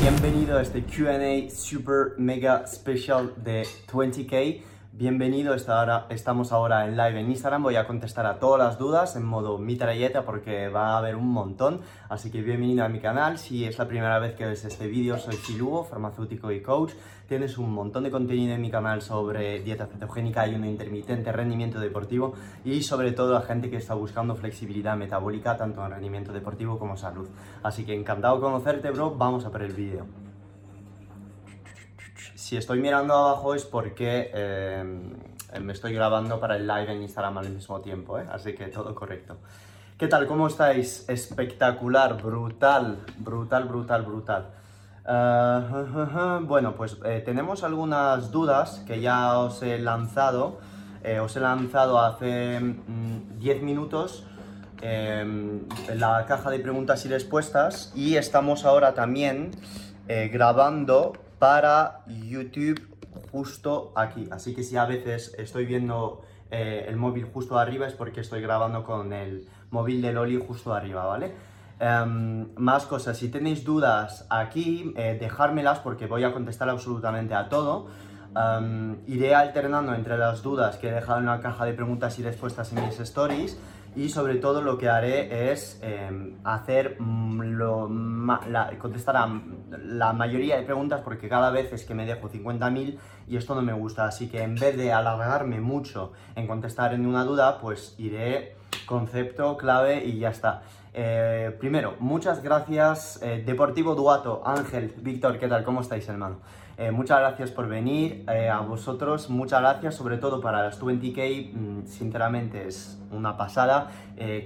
Bienvenido a este QA super mega special de 20k. Bienvenido, estamos ahora en live en Instagram. Voy a contestar a todas las dudas en modo mitralleta porque va a haber un montón. Así que bienvenido a mi canal. Si es la primera vez que ves este vídeo, soy Phil Hugo, farmacéutico y coach. Tienes un montón de contenido en mi canal sobre dieta cetogénica, ayuno intermitente, rendimiento deportivo y sobre todo a gente que está buscando flexibilidad metabólica tanto en rendimiento deportivo como salud. Así que encantado de conocerte, bro. Vamos a por el vídeo. Si estoy mirando abajo es porque eh, me estoy grabando para el live en Instagram al mismo tiempo, ¿eh? así que todo correcto. ¿Qué tal? ¿Cómo estáis? Espectacular, brutal, brutal, brutal, brutal. Ah, bueno, pues eh, tenemos algunas dudas que ya os he lanzado. Eh, os he lanzado hace mm, 10 minutos eh, en la caja de preguntas y respuestas y estamos ahora también eh, grabando para YouTube justo aquí. Así que si a veces estoy viendo el móvil justo arriba es porque estoy grabando con el móvil de Loli justo arriba, ¿vale? Em, más cosas, si tenéis dudas aquí, eh, dejármelas porque voy a contestar absolutamente a todo. Em, iré alternando entre las dudas que he dejado en la caja de preguntas y respuestas en mis stories y sobre todo lo que haré es em, hacer mm, contestar a la mayoría de preguntas porque cada vez es que me dejo 50.000 y esto no me gusta. Así que en vez de alargarme mucho en contestar en una duda pues iré concepto clave y ya está Eh, primero, muchas gracias eh, Deportivo Duato, Ángel, Víctor, ¿qué tal? ¿Cómo estáis hermano? Eh, muchas gracias por venir, a vosotros muchas gracias, sobre todo para las 20k, mm, sinceramente es una pasada.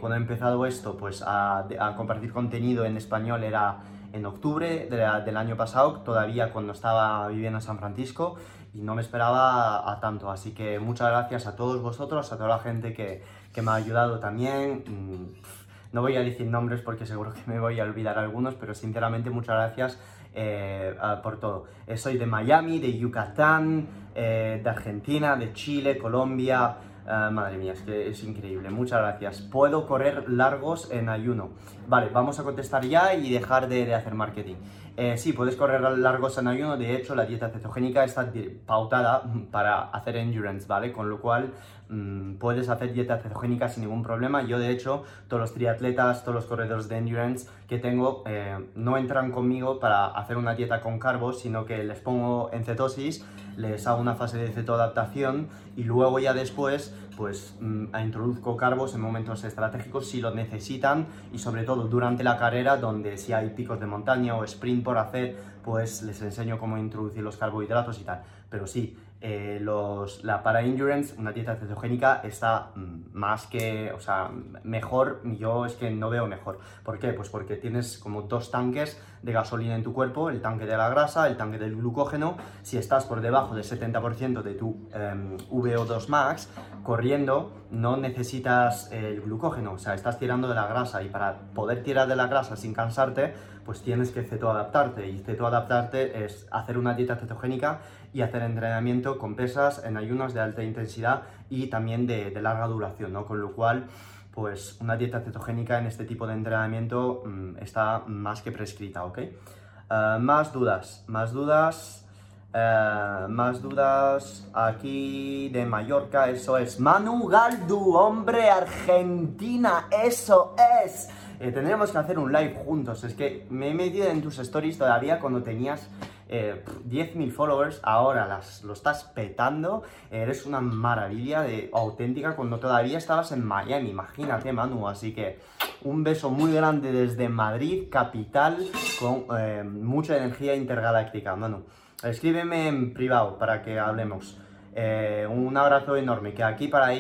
Cuando he empezado esto, pues a, a compartir contenido en español era en octubre de la- del año pasado, todavía cuando estaba viviendo en San Francisco y no me esperaba a, tanto, así que muchas gracias a todos vosotros, a toda la gente que, que me ha ayudado también. No voy a decir nombres porque seguro que me voy a olvidar algunos, pero sinceramente muchas gracias eh, por todo. Eh, soy de Miami, de Yucatán, eh, de Argentina, de Chile, Colombia. Madre mía, es que es increíble. Muchas gracias. Puedo correr largos en ayuno. Vale, vamos a contestar ya y dejar de, de hacer marketing. Sí, puedes correr largos en ayuno. De hecho, la dieta cetogénica está pautada para hacer endurance, ¿vale? Con lo cual mm, puedes hacer dieta cetogénica sin ningún problema. Yo, de hecho, todos los triatletas, todos los corredores de endurance que tengo eh, no entran conmigo para hacer una dieta con carbos, sino que les pongo en cetosis, les hago una fase de cetoadaptación y luego ya después pues mm, introduzco carbos en momentos estratégicos si lo necesitan y sobre todo durante la carrera donde si hay picos de montaña o sprint por hacer pues les enseño cómo introducir los carbohidratos y tal pero sí eh, la para endurance una dieta cetogénica está más que o sea mejor. Yo es que no veo mejor. ¿por qué? pues porque tienes como dos tanques de gasolina en tu cuerpo el tanque de la grasa el tanque del glucógeno. Si estás por debajo del 70% de tu em, VO2 max corriendo no necesitas el glucógeno, o sea, estás tirando de la grasa y para poder tirar de la grasa sin cansarte, pues tienes que cetoadaptarte. Y cetoadaptarte es hacer una dieta cetogénica y hacer entrenamiento con pesas en ayunos de alta intensidad y también de, larga duración, ¿no? Con lo cual, pues una dieta cetogénica en este tipo de entrenamiento mm, está más que prescrita, ¿ok? Ah, más dudas, más dudas. Eh, más dudas aquí de Mallorca, eso es. Manu Galdu, hombre, Argentina, eso es. Eh, tendremos que hacer un live juntos. Es que me he metido en tus stories todavía cuando tenías eh, 10.000 followers. Ahora las, lo estás petando. Eres una maravilla de auténtica cuando todavía estabas en Miami. Imagínate, Manu. Así que un beso muy grande desde Madrid, capital, con eh, mucha energía intergaláctica, Manu. Escríbeme en privado para que hablemos. Eh, un abrazo enorme, que aquí para,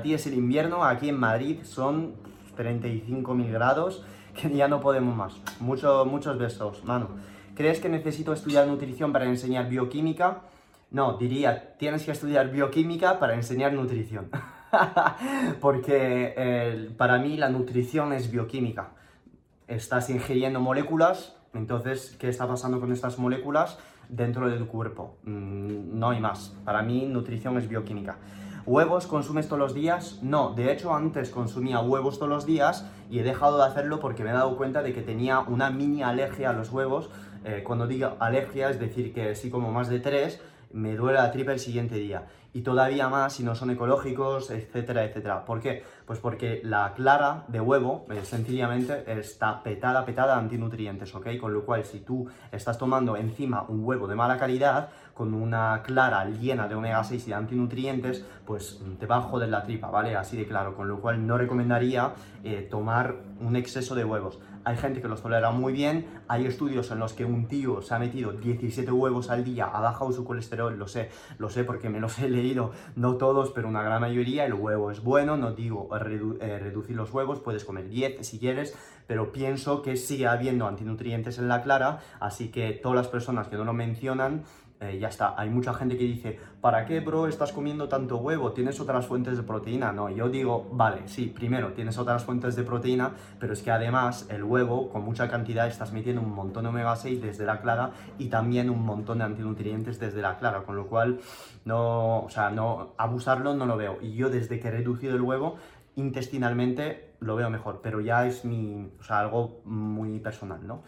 ti es el invierno, aquí en Madrid son 35.000 grados, que ya no podemos más. Mucho- muchos besos, Manu. ¿Crees que necesito estudiar nutrición para enseñar bioquímica? No, diría, tienes que estudiar bioquímica para enseñar nutrición. Porque eh, para mí la nutrición es bioquímica. Estás ingiriendo moléculas, entonces, ¿qué está pasando con estas moléculas dentro del cuerpo? Mm, no hay más. Para mí, nutrición es bioquímica. ¿Huevos consumes todos los días? No, de hecho antes consumía huevos todos los días y he dejado de hacerlo porque me he dado cuenta de que tenía una mini alergia a los huevos. Eh, cuando digo alergia es decir que sí como más de tres, me duele la tripa el siguiente día y todavía más si no son ecológicos, etcétera, etcétera. ¿Por qué? Pues porque la clara de huevo, eh, sencillamente, está petada, petada de antinutrientes, ¿ok? Con lo cual, si tú estás tomando encima un huevo de mala calidad, con una clara llena de omega 6 y de antinutrientes, pues te va a joder la tripa, ¿vale? Así de claro, con lo cual no recomendaría eh, tomar un exceso de huevos hay gente que los tolera muy bien, hay estudios en los que un tío se ha metido 17 huevos al día, ha bajado su colesterol, lo sé, lo sé porque me los he leído, no todos, pero una gran mayoría, el huevo es bueno, no digo eh, reducir los huevos, puedes comer 10 si quieres, pero pienso que sigue habiendo antinutrientes en la clara, así que todas las personas que no lo mencionan, eh, ya está. Hay mucha gente que dice, ¿para qué, bro, estás comiendo tanto huevo? ¿Tienes otras fuentes de proteína? No, yo digo, vale, sí, primero tienes otras fuentes de proteína, pero es que además el huevo, con mucha cantidad, estás metiendo un montón de omega 6 desde la clara y también un montón de antinutrientes desde la clara, con lo cual, no, o sea, no, abusarlo no lo veo. Y yo desde que he reducido el huevo, intestinalmente lo veo mejor, pero ya es mi, o sea, algo muy personal, ¿no?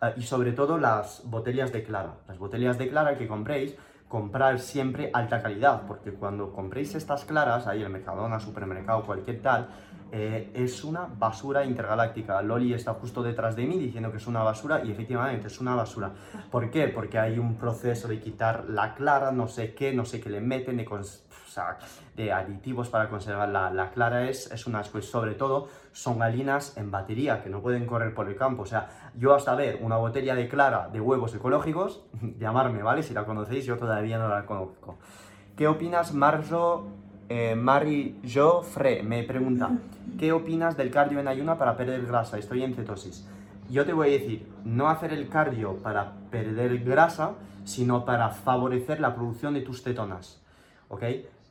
Ah, y sobre todo las botellas de clara. Las botellas de clara que compréis, comprar siempre alta calidad, porque cuando compréis estas claras, ahí en el Mercadona, supermercado, cualquier tal, eh, es una basura intergaláctica. Loli está justo detrás de mí diciendo que es una basura y efectivamente es una basura. ¿Por qué? Porque hay un proceso de quitar la clara, no sé qué, no sé qué le meten, de aditivos para conservar la, clara es, es un asco y sobre todo son galinas en batería que no pueden correr por el campo. O sea, yo hasta ver una botella de clara de huevos ecológicos, llamarme, ¿vale? Si la conocéis, yo todavía no la conozco. ¿Qué opinas, Marzo? Eh, Mari Joffre me pregunta, ¿qué opinas del cardio en ayuna para perder grasa? Estoy en cetosis. Yo te voy a decir, no hacer el cardio para perder grasa, sino para favorecer la producción de tus cetonas. ¿Ok?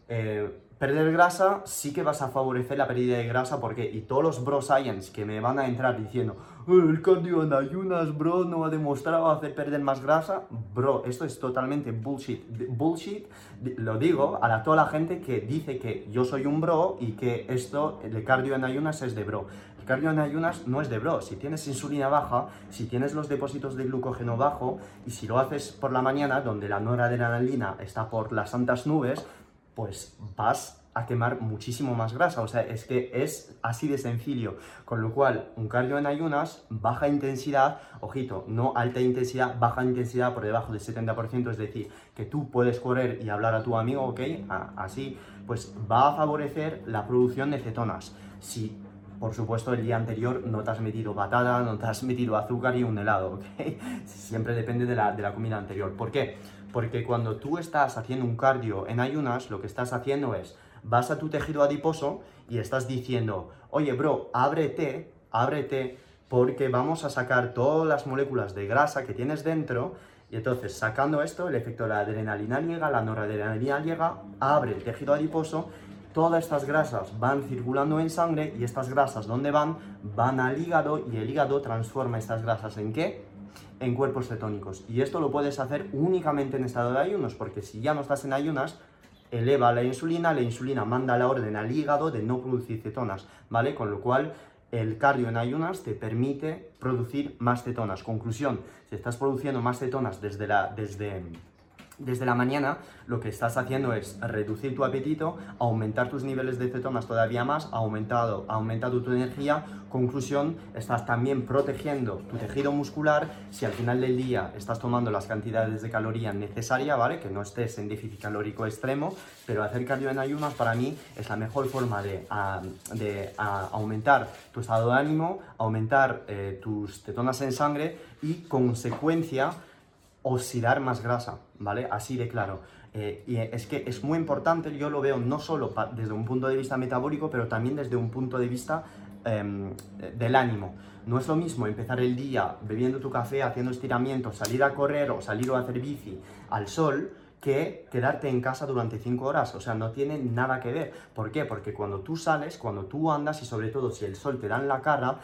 Eh, perder grasa sí que vas a favorecer la pérdida de grasa porque y todos los bro science que me van a entrar diciendo el cardio en ayunas bro no ha demostrado hacer perder más grasa bro esto es totalmente bullshit. Bullshit lo digo a toda la gente que dice que yo soy un bro y que esto el cardio en ayunas es de bro. El cardio en ayunas no es de bro. Si tienes insulina baja si tienes los depósitos de glucógeno bajo y si lo haces por la mañana donde la noradrenalina está por las santas nubes pues vas a quemar muchísimo más grasa. O sea, es que es así de sencillo. Con lo cual, un cardio en ayunas, baja intensidad, ojito, no alta intensidad, baja intensidad por debajo del 70%, es decir, que tú puedes correr y hablar a tu amigo, ¿ok? así, pues va a favorecer la producción de cetonas. Si por supuesto, el día anterior no te has metido patada, no te has metido azúcar y un helado, ¿ok? Siempre depende de la, de la comida anterior. ¿Por qué? Porque cuando tú estás haciendo un cardio en ayunas, lo que estás haciendo es, vas a tu tejido adiposo y estás diciendo, oye, bro, ábrete, ábrete, porque vamos a sacar todas las moléculas de grasa que tienes dentro. Y entonces, sacando esto, el efecto de la adrenalina llega, la noradrenalina llega, abre el tejido adiposo, todas estas grasas van circulando en sangre y estas grasas, ¿dónde van? Van al hígado y el hígado transforma estas grasas en qué? En cuerpos cetónicos. Y esto lo puedes hacer únicamente en estado de ayunos, porque si ya no estás en ayunas, eleva la insulina, la insulina manda la orden al hígado de no producir cetonas, ¿vale? Con lo cual el cardio en ayunas te permite producir más cetonas. Conclusión, si estás produciendo más cetonas desde la, desde, desde la mañana lo que estás haciendo es reducir tu apetito, aumentar tus niveles de cetonas todavía más, aumentado, aumentado tu energía. Conclusión, estás también protegiendo tu tejido muscular si al final del día estás tomando las cantidades de calorías necesarias, ¿vale? Que no estés en déficit calórico extremo, pero hacer cardio en ayunas para mí es la mejor forma de, de aumentar tu estado de ánimo, aumentar eh, tus cetonas en sangre y consecuencia oxidar más grasa, ¿vale? Así de claro. Eh, y es que es muy importante, yo lo veo no solo desde un punto de vista metabólico, pero también desde un punto de vista em, del ánimo. No es lo mismo empezar el día bebiendo tu café, haciendo estiramientos, salir a correr o salir a hacer bici al sol, que quedarte en casa durante 5 horas. O sea, no tiene nada que ver. ¿Por qué? Porque cuando tú sales, cuando tú andas y sobre todo si el sol te da en la cara,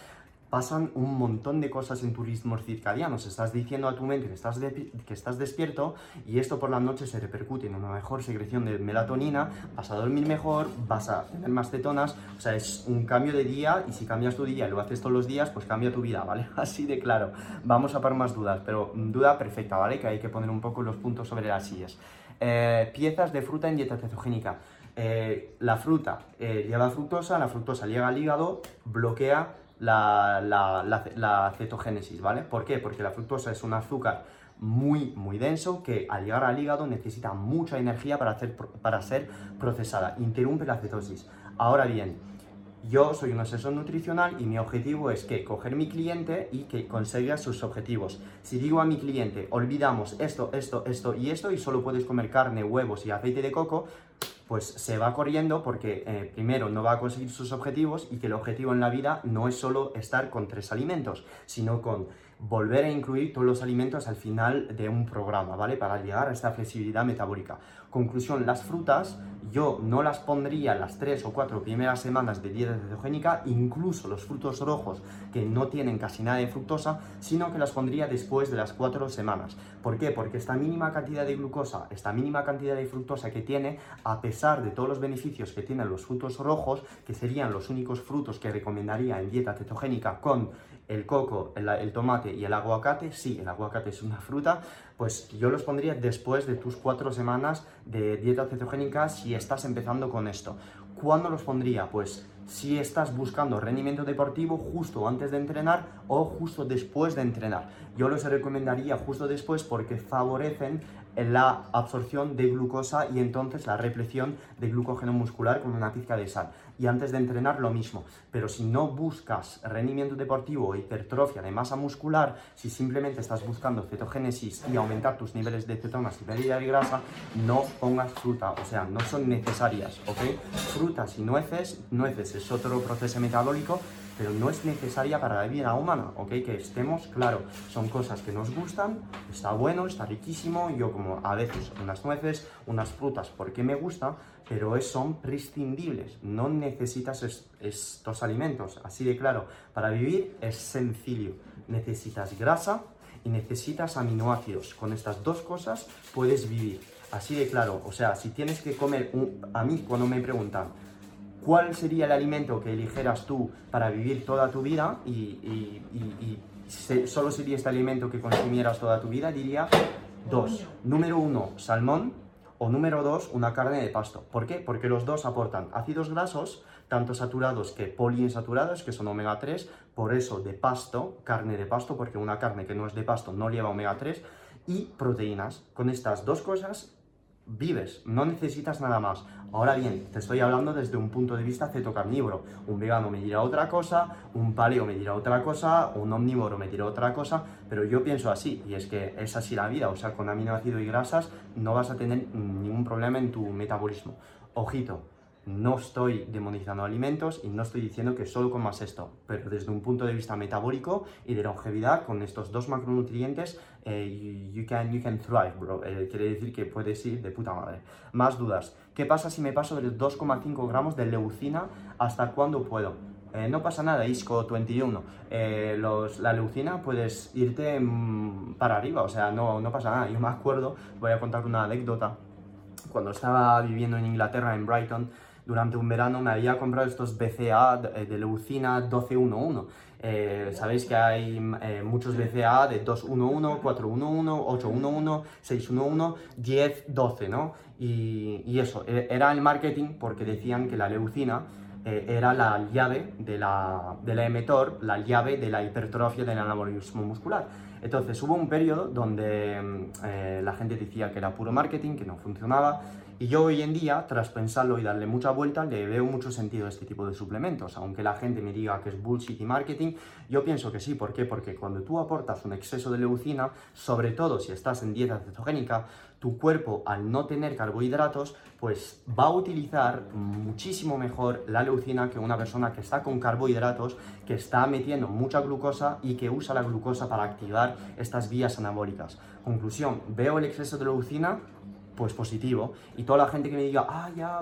pasan un montón de cosas en tu ritmo circadiano. Estás diciendo a tu mente que estás, que estás despierto y esto por la noche se repercute en una mejor secreción de melatonina, vas a dormir mejor, vas a tener más cetonas, o sea, es un cambio de día y si cambias tu día y lo haces todos los días, pues cambia tu vida, ¿vale? Así de claro. Vamos a par más dudas, pero duda perfecta, ¿vale? Que hay que poner un poco los puntos sobre las sillas. Eh, piezas de fruta en dieta cetogénica. Eh, la fruta eh, lleva fructosa, la fructosa llega al hígado, bloquea la, cetogénesis, ¿vale? ¿Por qué? Porque la fructosa es un azúcar muy, muy denso que al llegar al hígado necesita mucha energía para, hacer, para ser procesada, interrumpe la cetosis. Ahora bien, yo soy un asesor nutricional y mi objetivo es que coger mi cliente y que consiga sus objetivos. Si digo a mi cliente, olvidamos esto, esto, esto y esto y solo puedes comer carne, huevos y aceite de coco, pues se va corriendo porque eh, primero no va a conseguir sus objetivos y que el objetivo en la vida no es solo estar con tres alimentos, sino con volver a incluir todos los alimentos al final de un programa, ¿vale? Para llegar a esta flexibilidad metabólica. Conclusión, las frutas yo no las pondría las tres o cuatro primeras semanas de dieta cetogénica, incluso los frutos rojos que no tienen casi nada de fructosa, sino que las pondría después de las cuatro semanas. ¿Por qué? Porque esta mínima cantidad de glucosa, esta mínima cantidad de fructosa que tiene, a pesar de todos los beneficios que tienen los frutos rojos, que serían los únicos frutos que recomendaría en dieta cetogénica con el coco, el, tomate y el aguacate, sí, el aguacate es una fruta, pues yo los pondría después de tus cuatro semanas de dieta cetogénica si estás empezando con esto. ¿Cuándo los pondría? Pues si estás buscando rendimiento deportivo justo antes de entrenar o justo después de entrenar. Yo los recomendaría justo después porque favorecen la absorción de glucosa y entonces la represión de glucógeno muscular con una pizca de sal. Y antes de entrenar lo mismo. Pero si no buscas rendimiento deportivo o hipertrofia de masa muscular, si simplemente estás buscando cetogénesis y aumentar tus niveles de cetonas y pérdida de grasa, no pongas fruta. O sea, no son necesarias, ¿ok? Frutas y nueces, nueces es otro proceso metabólico pero no es necesaria para la vida humana, ¿ok? Que estemos claro, son cosas que nos gustan, está bueno, está riquísimo, yo como a veces unas nueces, unas frutas, porque me gusta, pero son prescindibles, no necesitas estos alimentos, así de claro, para vivir es sencillo, necesitas grasa y necesitas aminoácidos, con estas dos cosas puedes vivir, así de claro, o sea, si tienes que comer, a mí cuando me preguntan, cuál sería el alimento que eligieras tú para vivir toda tu vida y, solo sería este alimento que consumieras toda tu vida, diría dos. Número uno, salmón. O número dos, una carne de pasto. ¿Por qué? Porque los dos aportan ácidos grasos, tanto saturados que poliinsaturados, que son omega 3, por eso de pasto, carne de pasto, porque una carne que no es de pasto no lleva omega 3, y proteínas. Con estas dos cosas vives, no necesitas nada más. Ahora bien, te estoy hablando desde un punto de vista cetocarnívoro. Un vegano me dirá otra cosa, un paleo me dirá otra cosa, un omnívoro me dirá otra cosa, pero yo pienso así, y es que es así la vida, o sea, con aminoácidos y grasas no vas a tener ningún problema en tu metabolismo. Ojito, no estoy demonizando alimentos y no estoy diciendo que solo comas esto, pero desde un punto de vista metabólico y de longevidad, con estos dos macronutrientes, eh, you, can, you can thrive, bro. Eh, quiere decir que puedes ir de puta madre. Más dudas. ¿Qué pasa si me paso de 2,5 gramos de leucina hasta cuándo puedo? Eh, no pasa nada, ISCO 21. los, la leucina puedes irte mm, para arriba, o sea, no, no pasa nada. Yo me acuerdo, voy a contar una anécdota. Cuando estaba viviendo en Inglaterra, en Brighton, durante un verano me había comprado estos BCA de, leucina 1211. Eh, sabéis que hay eh, muchos BCA de 211, 411, 811, 611, 10, 12, ¿no? Y, y eso, e, era el marketing porque decían que la leucina eh, era la llave de la, de la emetor, la llave de la hipertrofia del anabolismo muscular. Entonces hubo un periodo donde la gente decía que era puro marketing, que no funcionaba, Y yo hoy en día, tras pensarlo y darle mucha vuelta, le veo mucho sentido a este tipo de suplementos. Aunque la gente me diga que es bullshit y marketing, yo pienso que sí. ¿Por qué? Porque cuando tú aportas un exceso de leucina, sobre todo si estás en dieta cetogénica, tu cuerpo al no tener carbohidratos, pues va a utilizar muchísimo mejor la leucina que una persona que está con carbohidratos, que está metiendo mucha glucosa y que usa la glucosa para activar estas vías anabólicas. Conclusión, veo el exceso de leucina pues positivo. Y toda la gente que me diga, ah, ya,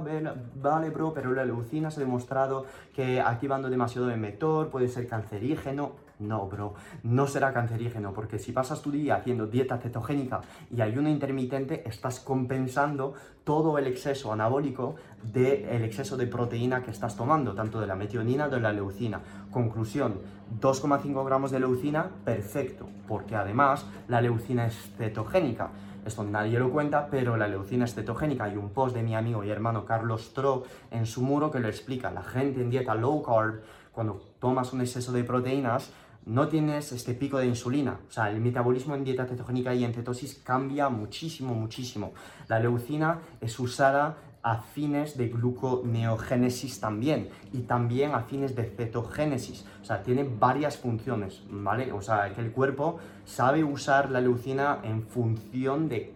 vale, bro, pero la leucina se ha demostrado que activando demasiado el mTOR puede ser cancerígeno. No, bro, no será cancerígeno, porque si pasas tu día haciendo dieta cetogénica y ayuno intermitente, estás compensando todo el exceso anabólico del exceso de proteína que estás tomando, tanto de la metionina como de la leucina. Conclusión, 2,5 gramos de leucina, perfecto, porque además la leucina es cetogénica. Esto nadie lo cuenta, pero la leucina es cetogénica. Hay un post de mi amigo y hermano Carlos Tro en su muro que lo explica. La gente en dieta low carb, cuando tomas un exceso de proteínas, no tienes este pico de insulina. O sea, el metabolismo en dieta cetogénica y en cetosis cambia muchísimo, muchísimo. La leucina es usada a fines de gluconeogénesis también y también a fines de cetogénesis. O sea, tiene varias funciones, ¿vale? O sea, que el cuerpo sabe usar la leucina en función de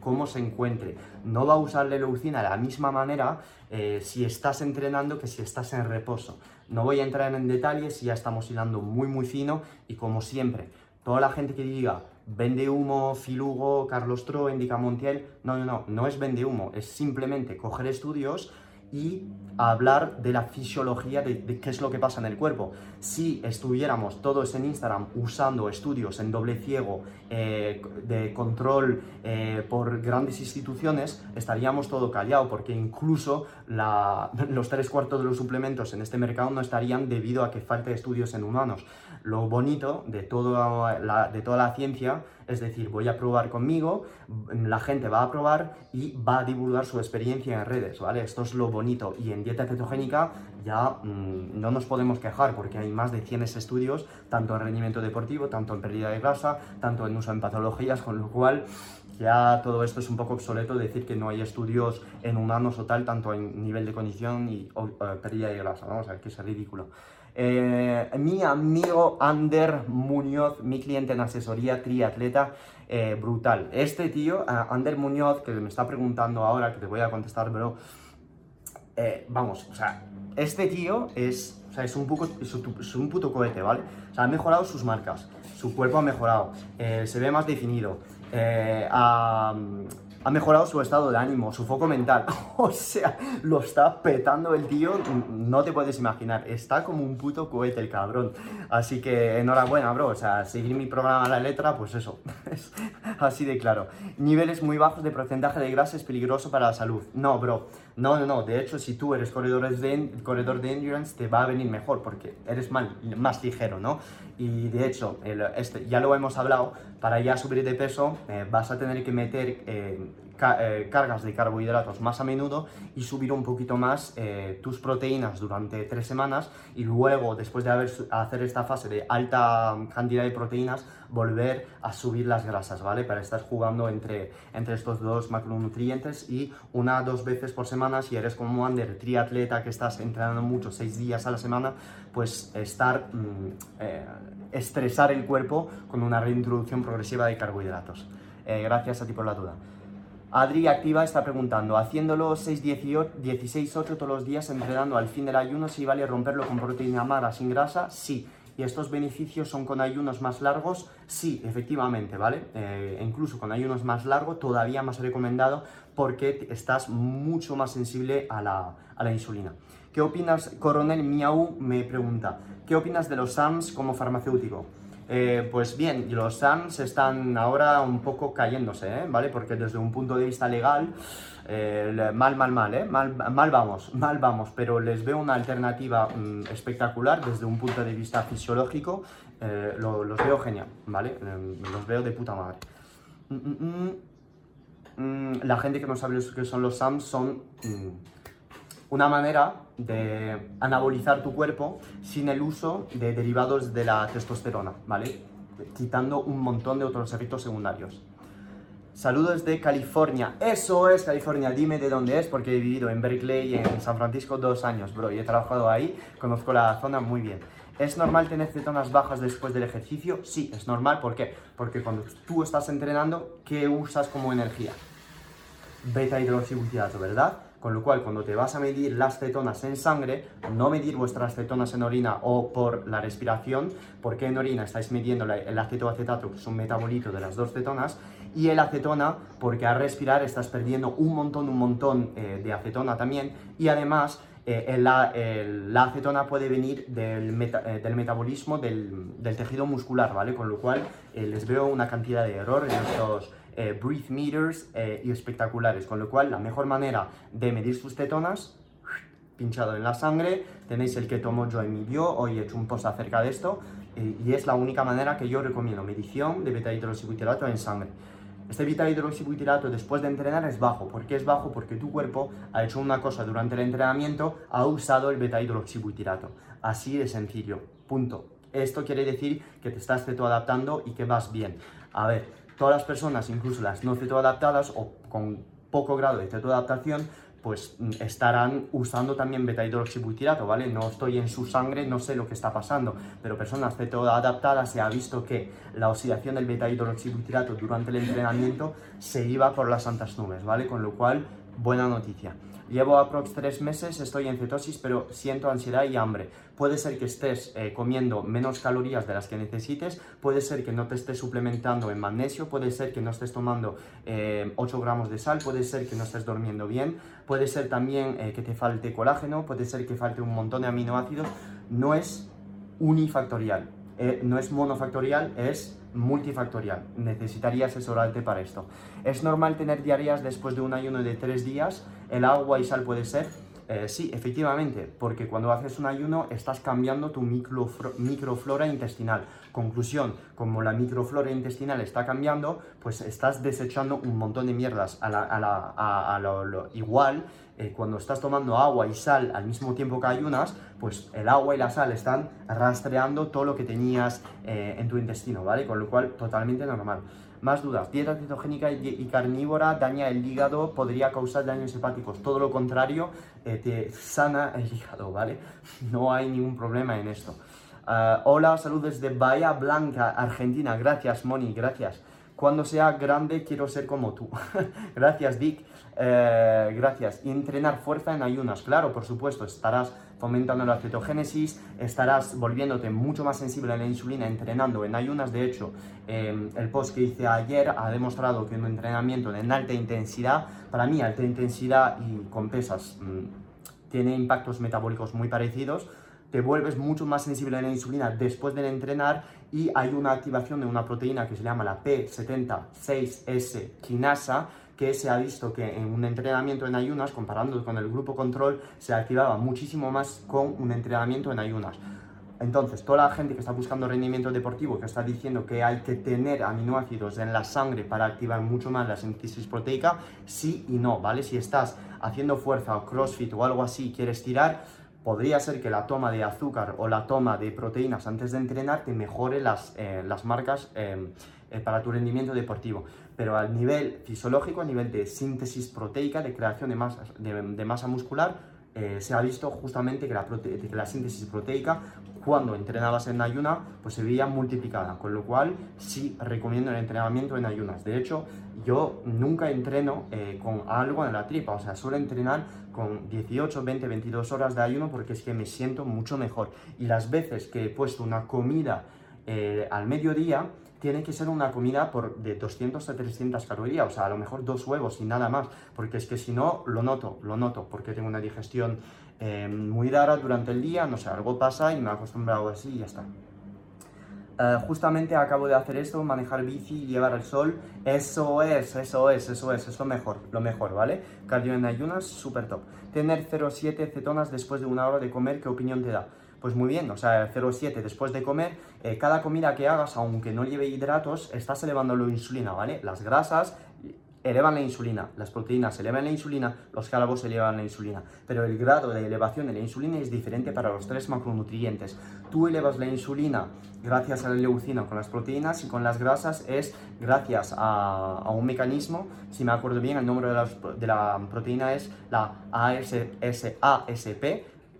cómo se encuentre. No va a usar la leucina de la misma manera eh, si estás entrenando que si estás en reposo. No voy a entrar en detalles, ya estamos hilando muy muy fino y como siempre, toda la gente que diga vende humo, Filugo, Carlos Tro, Indica Montiel. No, no, no, no es vende humo, es simplemente coger estudios y hablar de la fisiología de, qué es lo que pasa en el cuerpo. Si estuviéramos todos en Instagram usando estudios en doble ciego eh, de control eh, por grandes instituciones, estaríamos todo callado porque incluso los tres cuartos de los suplementos en este mercado no estarían debido a que falta estudios en humanos. Lo bonito de, toda la, de toda la ciencia es decir, voy a probar conmigo, la gente va a probar y va a divulgar su experiencia en redes, ¿vale? Esto es lo bonito. Y en dieta cetogénica ya mm, no nos podemos quejar porque hay más de 100 estudios, tanto en rendimiento deportivo, tanto en pérdida de grasa, tanto en uso en patologías, con lo cual ya todo esto es un poco obsoleto decir que no hay estudios en humanos o tal, tanto en nivel de condición y eh, pérdida de grasa, ¿no? O sea, que es ridículo. Eh, mi amigo Ander Muñoz, mi cliente en asesoría triatleta, eh, brutal. Este tío, Ander Muñoz, que me está preguntando ahora, que te voy a contestar, bro, eh, vamos, o sea, este tío es, o sea, es, un, poco, es un puto cohete, ¿vale? O sea, ha mejorado sus marcas, su cuerpo ha mejorado, se ve más definido, ha ha mejorado su estado de ánimo, su foco mental. o sea, lo está petando el tío, no te puedes imaginar. Está como un puto cohete el cabrón. Así que enhorabuena, bro. O sea, seguir mi programa a la letra, pues eso. así de claro. Niveles muy bajos de porcentaje de grasa es peligroso para la salud. No, bro. No, no, no. De hecho, si tú eres corredor de, corredor de endurance, te va a venir mejor porque eres más ligero, ¿no? Y de hecho, este, ya lo hemos hablado, para ya subir de peso eh, vas a tener que meter eh, eh, cargas de carbohidratos más a menudo y subir un poquito más tus proteínas durante tres semanas y luego, después de haber, hacer esta fase de alta cantidad de proteínas, volver a subir las grasas, ¿vale? Para estar jugando entre, entre estos dos macronutrientes y una dos veces por semana, si eres como un under triatleta que estás entrenando mucho, seis días a la semana, pues estar, mm, eh, estresar el cuerpo con una reintroducción progresiva de carbohidratos. Eh, gracias a ti por la duda. Adri Activa está preguntando, haciéndolo 16-8 todos los días, entrenando al fin del ayuno, si vale romperlo con proteína magra sin grasa, sí y estos beneficios son con ayunos más largos, sí, efectivamente, ¿vale? Eh, incluso con ayunos más largos, todavía más recomendado porque estás mucho más sensible a la, a la insulina. ¿Qué opinas? Coronel Miau me pregunta, ¿qué opinas de los SAMs como farmacéutico? Eh, pues bien, los SAMs están ahora un poco cayéndose, ¿eh? ¿vale? Porque desde un punto de vista legal eh, mal, mal, mal, ¿eh? Mal, mal vamos, mal vamos, pero les veo una alternativa mm, espectacular desde un punto de vista fisiológico, eh, los veo genial, ¿vale? Los veo de puta madre. Mm, mm, la gente que no sabe qué son los SAMs son una manera de anabolizar tu cuerpo sin el uso de derivados de la testosterona, ¿vale? Quitando un montón de otros efectos secundarios. Saludos de California. Eso es California. Dime de dónde es, porque he vivido en Berkeley y en San Francisco dos años, bro. Y he trabajado ahí. Conozco la zona muy bien. ¿Es normal tener cetonas bajas después del ejercicio? Sí, es normal. ¿Por qué? Porque cuando tú estás entrenando, ¿qué usas como energía? Beta hidroxibutirato, ¿verdad? Con lo cual, cuando te vas a medir las cetonas en sangre, no medir vuestras cetonas en orina o por la respiración, porque en orina estáis midiendo el acetoacetato, que es un metabolito de las dos cetonas, y el acetona, porque al respirar estás perdiendo un montón, un montón eh, de acetona también, y además eh, la, acetona puede venir del, eh, del metabolismo del, del, tejido muscular, ¿vale? Con lo cual les veo una cantidad de error en estos eh, breath meters eh, y espectaculares, con lo cual la mejor manera de medir sus tetonas, pinchado en la sangre, tenéis el que tomo yo en mi bio, hoy he hecho un post acerca de esto, y es la única manera que yo recomiendo, medición de beta hidroxibutirato en sangre. Este beta hidroxibutirato después de entrenar es bajo. ¿Por qué es bajo? Porque tu cuerpo ha hecho una cosa durante el entrenamiento, ha usado el beta hidroxibutirato. Así de sencillo. Punto. Esto quiere decir que te estás adaptando y que vas bien. A ver, todas las personas, incluso las no cetoadaptadas o con poco grado de cetoadaptación, pues mm, estarán usando también beta-hidroxibutirato, ¿vale? No estoy en su sangre, no sé lo que está pasando, pero personas cetoadaptadas se ha visto que la oxidación del beta-hidroxibutirato durante el entrenamiento se iba por las santas nubes, ¿vale? Con lo cual, buena noticia. Llevo aprox 3 meses, estoy en cetosis, pero siento ansiedad y hambre. Puede ser que estés eh, comiendo menos calorías de las que necesites, puede ser que no te estés suplementando en magnesio, puede ser que no estés tomando 8 eh, gramos de sal, puede ser que no estés durmiendo bien, puede ser también eh, que te falte colágeno, puede ser que falte un montón de aminoácidos. No es unifactorial, no es monofactorial, es multifactorial. Necesitaría asesorarte para esto. ¿Es normal tener diarreas después de un ayuno de tres días? ¿El agua y sal puede ser? Eh, sí, efectivamente, porque cuando haces un ayuno estás cambiando tu microflora intestinal. Conclusión, como la microflora intestinal está cambiando, pues estás desechando un montón de mierdas a, igual. Eh, cuando estás tomando agua y sal al mismo tiempo que ayunas, pues el agua y la sal están rastreando todo lo que tenías eh, en tu intestino, ¿vale? Con lo cual, totalmente normal. Más dudas, dieta cetogénica y carnívora daña el hígado, podría causar daños hepáticos. Todo lo contrario, eh, te sana el hígado, ¿vale? No hay ningún problema en esto. Ah, hola, saludos desde Bahía Blanca, Argentina. Gracias, Moni, gracias. Cuando sea grande quiero ser como tú. gracias, Dick. Eh, gracias. Y entrenar fuerza en ayunas. Claro, por supuesto, estarás fomentando la cetogénesis, estarás volviéndote mucho más sensible a la insulina entrenando en ayunas. De hecho, em, el post que hice ayer ha demostrado que un entrenamiento en alta intensidad, para mí alta intensidad y con pesas, mm, tiene impactos metabólicos muy parecidos te vuelves mucho más sensible a la insulina después de entrenar y hay una activación de una proteína que se llama la P76S quinasa que se ha visto que en un entrenamiento en ayunas, comparando con el grupo control, se activaba muchísimo más con un entrenamiento en ayunas. Entonces, toda la gente que está buscando rendimiento deportivo, que está diciendo que hay que tener aminoácidos en la sangre para activar mucho más la síntesis proteica, sí y no, ¿vale? Si estás haciendo fuerza o crossfit o algo así y quieres tirar, podría ser que la toma de azúcar o la toma de proteínas antes de entrenar te mejore las, eh, las marcas em, eh, para tu rendimiento deportivo. Pero al nivel fisiológico, a nivel de síntesis proteica, de creación de masa, de, masa muscular, eh, se ha visto justamente que la, que la, síntesis proteica, cuando entrenabas en ayuna, pues se veía multiplicada, con lo cual sí recomiendo el entrenamiento en ayunas. De hecho, yo nunca entreno con algo en la tripa, o sea, suelo entrenar con 18, 20, 22 horas de ayuno porque es que me siento mucho mejor. Y las veces que he puesto una comida eh, al mediodía, tiene que ser una comida por de 200 a 300 calorías, o sea, a lo mejor dos huevos y nada más, porque es que si no, lo noto, lo noto, porque tengo una digestión eh, muy rara durante el día, no sé, algo pasa y me he acostumbrado así y ya está. Eh, justamente acabo de hacer esto, manejar bici llevar el sol. Eso es, eso es, eso es, es lo mejor, lo mejor, ¿vale? Cardio en ayunas, súper top. Tener 0,7 cetonas después de una hora de comer, ¿qué opinión te da? Pues muy bien, o sea, 0,7 después de comer, eh, cada comida que hagas, aunque no lleve hidratos, estás elevando la insulina, ¿vale? Las grasas elevan la insulina, las proteínas elevan la insulina, los carbos elevan la insulina, pero el grado de elevación de la insulina es diferente para los tres macronutrientes. Tú elevas la insulina gracias a la leucina con las proteínas y con las grasas es gracias a, un mecanismo, si me acuerdo bien, el nombre de, de la proteína es la ASP,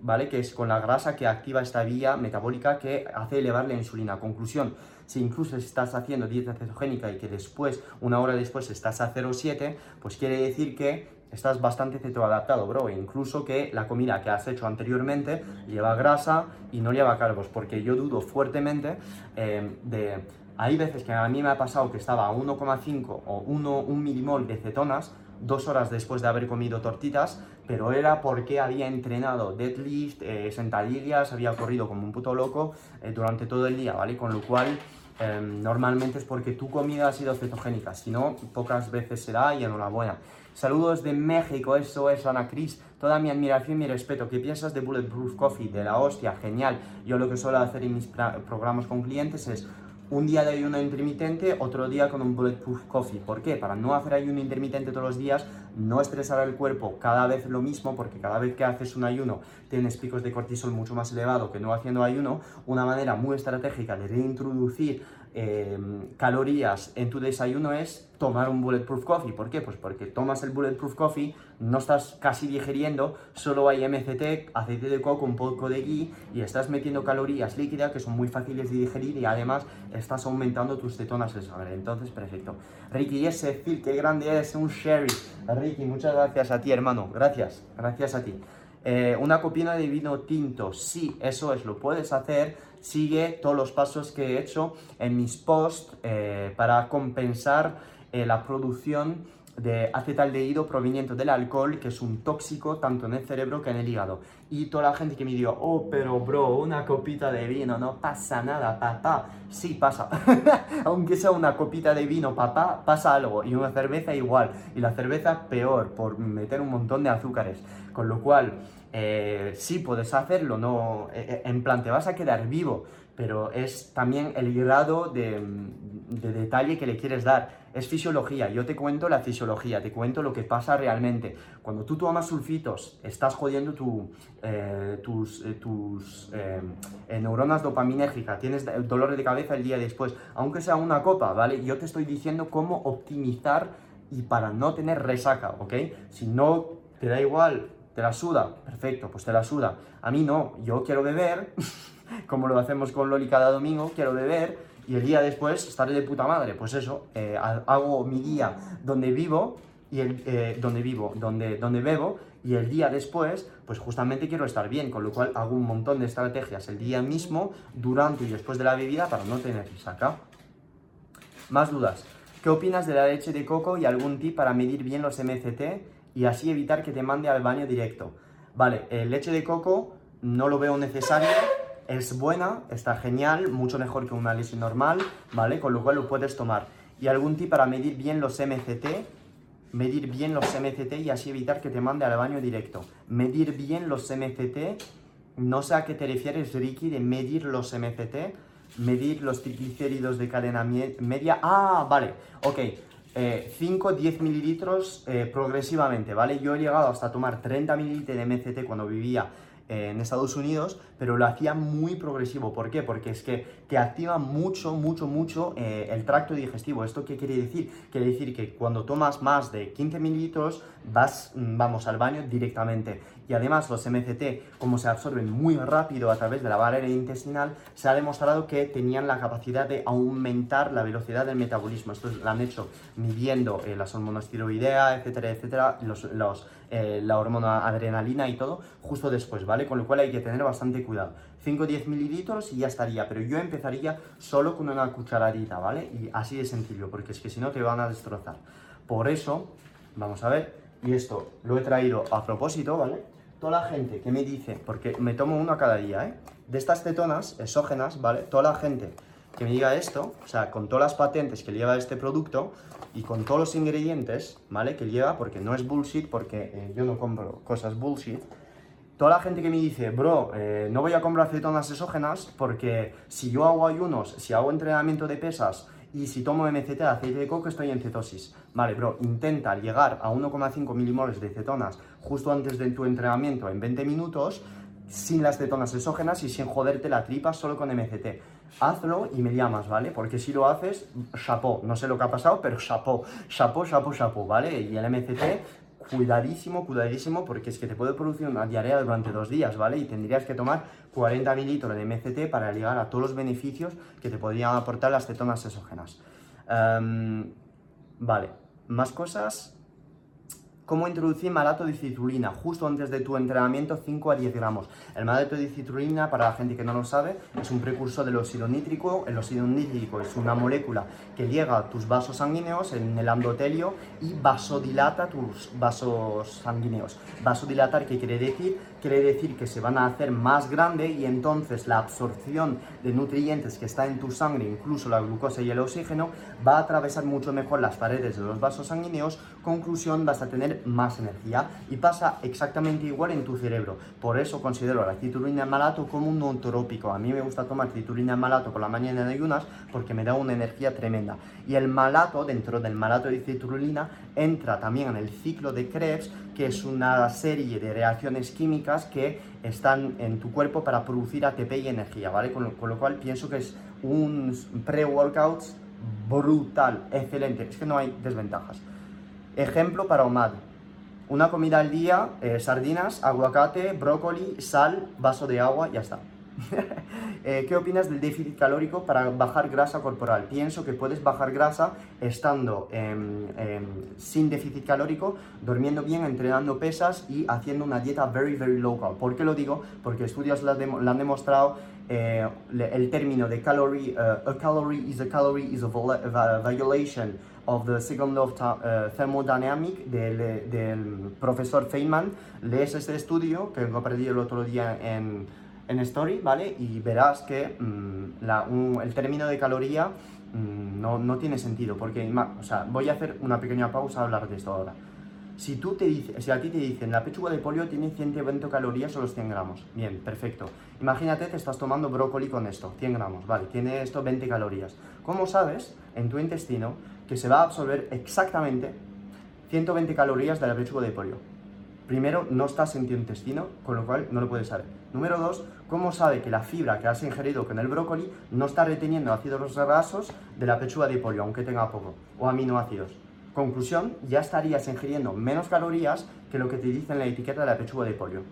¿vale? Que es con la grasa que activa esta vía metabólica que hace elevar la insulina. Conclusión, si incluso estás haciendo dieta cetogénica y que después, una hora después, estás a 0,7, pues quiere decir que estás bastante cetoadaptado, bro, e incluso que la comida que has hecho anteriormente lleva grasa y no lleva carbos, porque yo dudo fuertemente eh, de... Hay veces que a mí me ha pasado que estaba a 1,5 o 1, 1 milimol de cetonas dos horas después de haber comido tortitas, pero era porque había entrenado deadlift, eh, sentadillas, había corrido como un puto loco eh, durante todo el día, ¿vale? Con lo cual Em, normalmente es porque tu comida ha sido cetogénica, si no, pocas veces será y enhorabuena. Saludos de México, eso es Ana Cris. Toda mi admiración y mi respeto. ¿Qué piensas de Bulletproof Coffee? De la hostia, genial. Yo lo que suelo hacer en mis programas con clientes es un día de ayuno intermitente, otro día con un Bulletproof Coffee. ¿Por qué? Para no hacer ayuno intermitente todos los días, no estresar al cuerpo cada vez lo mismo, porque cada vez que haces un ayuno tienes picos de cortisol mucho más elevado que no haciendo ayuno. Una manera muy estratégica de reintroducir Em, calorías en tu desayuno es tomar un Bulletproof Coffee. ¿Por qué? Pues porque tomas el Bulletproof Coffee, no estás casi digeriendo, solo hay MCT, aceite de coco, un poco de ghee y estás metiendo calorías líquidas que son muy fáciles de digerir y además estás aumentando tus cetonas de sangre. Entonces, perfecto. Ricky, ese Phil, qué grande es, un sherry. Ricky, muchas gracias a ti, hermano. Gracias, gracias a ti. Eh, una copina de vino tinto, sí, eso es, lo puedes hacer sigue todos los pasos que he hecho en mis posts eh, para compensar eh, la producción de acetaldehído proveniente del alcohol, que es un tóxico tanto en el cerebro que en el hígado. Y toda la gente que me dijo, oh, pero bro, una copita de vino, no pasa nada, papá. Sí pasa. Aunque sea una copita de vino, papá, pasa algo. Y una cerveza igual. Y la cerveza peor, por meter un montón de azúcares. Con lo cual, eh, sí puedes hacerlo, no, eh, eh, en plan te vas a quedar vivo, pero es también el grado de, detalle que le quieres dar. Es fisiología, yo te cuento la fisiología, te cuento lo que pasa realmente. Cuando tú tomas sulfitos, estás jodiendo tu, tus, tus neuronas dopaminérgicas, tienes dolor de cabeza el día después, aunque sea una copa, ¿vale? Yo te estoy diciendo cómo optimizar y para no tener resaca, ¿ok? Si no te da igual ¿Te la suda? Perfecto, pues te la suda. A mí no, yo quiero beber, como lo hacemos con Loli cada domingo, quiero beber y el día después estaré de puta madre. Pues eso, eh, hago mi día donde vivo y el, eh, donde vivo, donde, donde bebo y el día después, pues justamente quiero estar bien, con lo cual hago un montón de estrategias el día mismo, durante y después de la bebida para no tener saca. Más dudas. ¿Qué opinas de la leche de coco y algún tip para medir bien los MCT y así evitar que te mande al baño directo. Vale, el leche de coco no lo veo necesario, es buena, está genial, mucho mejor que una leche normal, ¿vale? Con lo cual lo puedes tomar. Y algún tip para medir bien los MCT, medir bien los MCT y así evitar que te mande al baño directo. Medir bien los MCT, no sé a qué te refieres, Ricky, de medir los MCT, medir los triglicéridos de cadena media. Ah, vale, ok. 5-10 eh, mililitros eh, progresivamente, ¿vale? Yo he llegado hasta tomar 30 mililitros de MCT cuando vivía eh, en Estados Unidos, pero lo hacía muy progresivo. ¿Por qué? Porque es que te activa mucho, mucho, mucho el tracto digestivo. ¿Esto qué quiere decir? Quiere decir que cuando tomas más de 15 mililitros, vas, mm, vamos, al baño directamente y además los MCT, como se absorben muy rápido a través de la barrera intestinal, se ha demostrado que tenían la capacidad de aumentar la velocidad del metabolismo. Esto lo han hecho midiendo eh, las hormonas tiroidea, etcétera, etcétera, los, eh, la hormona adrenalina y todo, justo después, ¿vale? Con lo cual hay que tener bastante cuidado. 5-10 mililitros y ya estaría, pero yo empezaría solo con una cucharadita, ¿vale? Y así de sencillo, porque es que si no te van a destrozar. Por eso, vamos a ver, y esto lo he traído a propósito, ¿vale? toda la gente que me dice, porque me tomo uno cada día, ¿eh? De estas cetonas exógenas, ¿vale? Toda la gente que me diga esto, o sea, con todas las patentes que lleva este producto y con todos los ingredientes, ¿vale? Que lleva, porque no es bullshit, porque eh, yo no compro cosas bullshit. Toda la gente que me dice, bro, eh, no voy a comprar cetonas exógenas porque si yo hago ayunos, si hago entrenamiento de pesas y si tomo MCT, aceite de coco, estoy en cetosis. Vale, bro, intenta llegar a 1,5 milimoles de cetonas justo antes de tu entrenamiento en 20 minutos sin las cetonas exógenas y sin joderte la tripa solo con MCT. Hazlo y me llamas, ¿vale? Porque si lo haces, chapeau. No sé lo que ha pasado, pero chapeau. Chapeau, chapeau, chapeau, ¿vale? Y el MCT, cuidadísimo, cuidadísimo, porque es que te puede producir una diarrea durante dos días, ¿vale? Y tendrías que tomar 40 mililitros de MCT para llegar a todos los beneficios que te podrían aportar las cetonas exógenas. Em, vale, más cosas cómo introducir malato de citrulina justo antes de tu entrenamiento 5 a 10 gramos. El malato de citrulina, para la gente que no lo sabe, es un precursor del óxido nítrico. El óxido nítrico es una molécula que llega a tus vasos sanguíneos en el endotelio y vasodilata tus vasos sanguíneos. Vasodilatar, ¿qué quiere decir? Quiere decir que se van a hacer más grande y entonces la absorción de nutrientes que está en tu sangre, incluso la glucosa y el oxígeno, va a atravesar mucho mejor las paredes de los vasos sanguíneos. Conclusión, vas a tener más energía y pasa exactamente igual en tu cerebro. Por eso considero la citrulina malato como un nootrópico. A mí me gusta tomar citrulina malato por la mañana en ayunas porque me da una energía tremenda. Y el malato, dentro del malato de citrulina, entra también en el ciclo de Krebs, que es una serie de reacciones químicas que están en tu cuerpo para producir ATP y energía, ¿vale? Con lo, cual pienso que es un pre-workout brutal, excelente. Es que no hay desventajas. Ejemplo para Omad. Una comida al día, eh, sardinas, aguacate, brócoli, sal, vaso de agua, ya está. Eh, ¿Qué opinas del déficit calórico para bajar grasa corporal? Pienso que puedes bajar grasa estando sin déficit calórico, durmiendo bien, entrenando pesas y haciendo una dieta very, very local. ¿Por qué lo digo? Porque estudios lo han demostrado eh, el término de calorie, a calorie is a calorie is a violation of the Second Law of uh, Thermodynamics del, del, profesor Feynman. Lees este estudio que compartí el otro día en, en Story, ¿vale? Y verás que mm, un, el término de caloría mm, no, no, tiene sentido, porque, o sea, voy a hacer una pequeña pausa a hablar de esto ahora. Si, tú te si a ti te dicen la pechuga de pollo tiene 120 calorías o los 100 gramos, bien, perfecto. Imagínate que estás tomando brócoli con esto, 100 gramos, vale, tiene esto 20 calorías. ¿Cómo sabes en tu intestino que se va a absorber exactamente 120 calorías de la pechuga de pollo. Primero, no estás en tu intestino, con lo cual no lo puedes saber. Número dos, ¿cómo sabe que la fibra que has ingerido con el brócoli no está reteniendo ácidos grasos de la pechuga de pollo, aunque tenga poco, o aminoácidos? Conclusión, ya estarías ingiriendo menos calorías que lo que te dice en la etiqueta de la pechuga de pollo.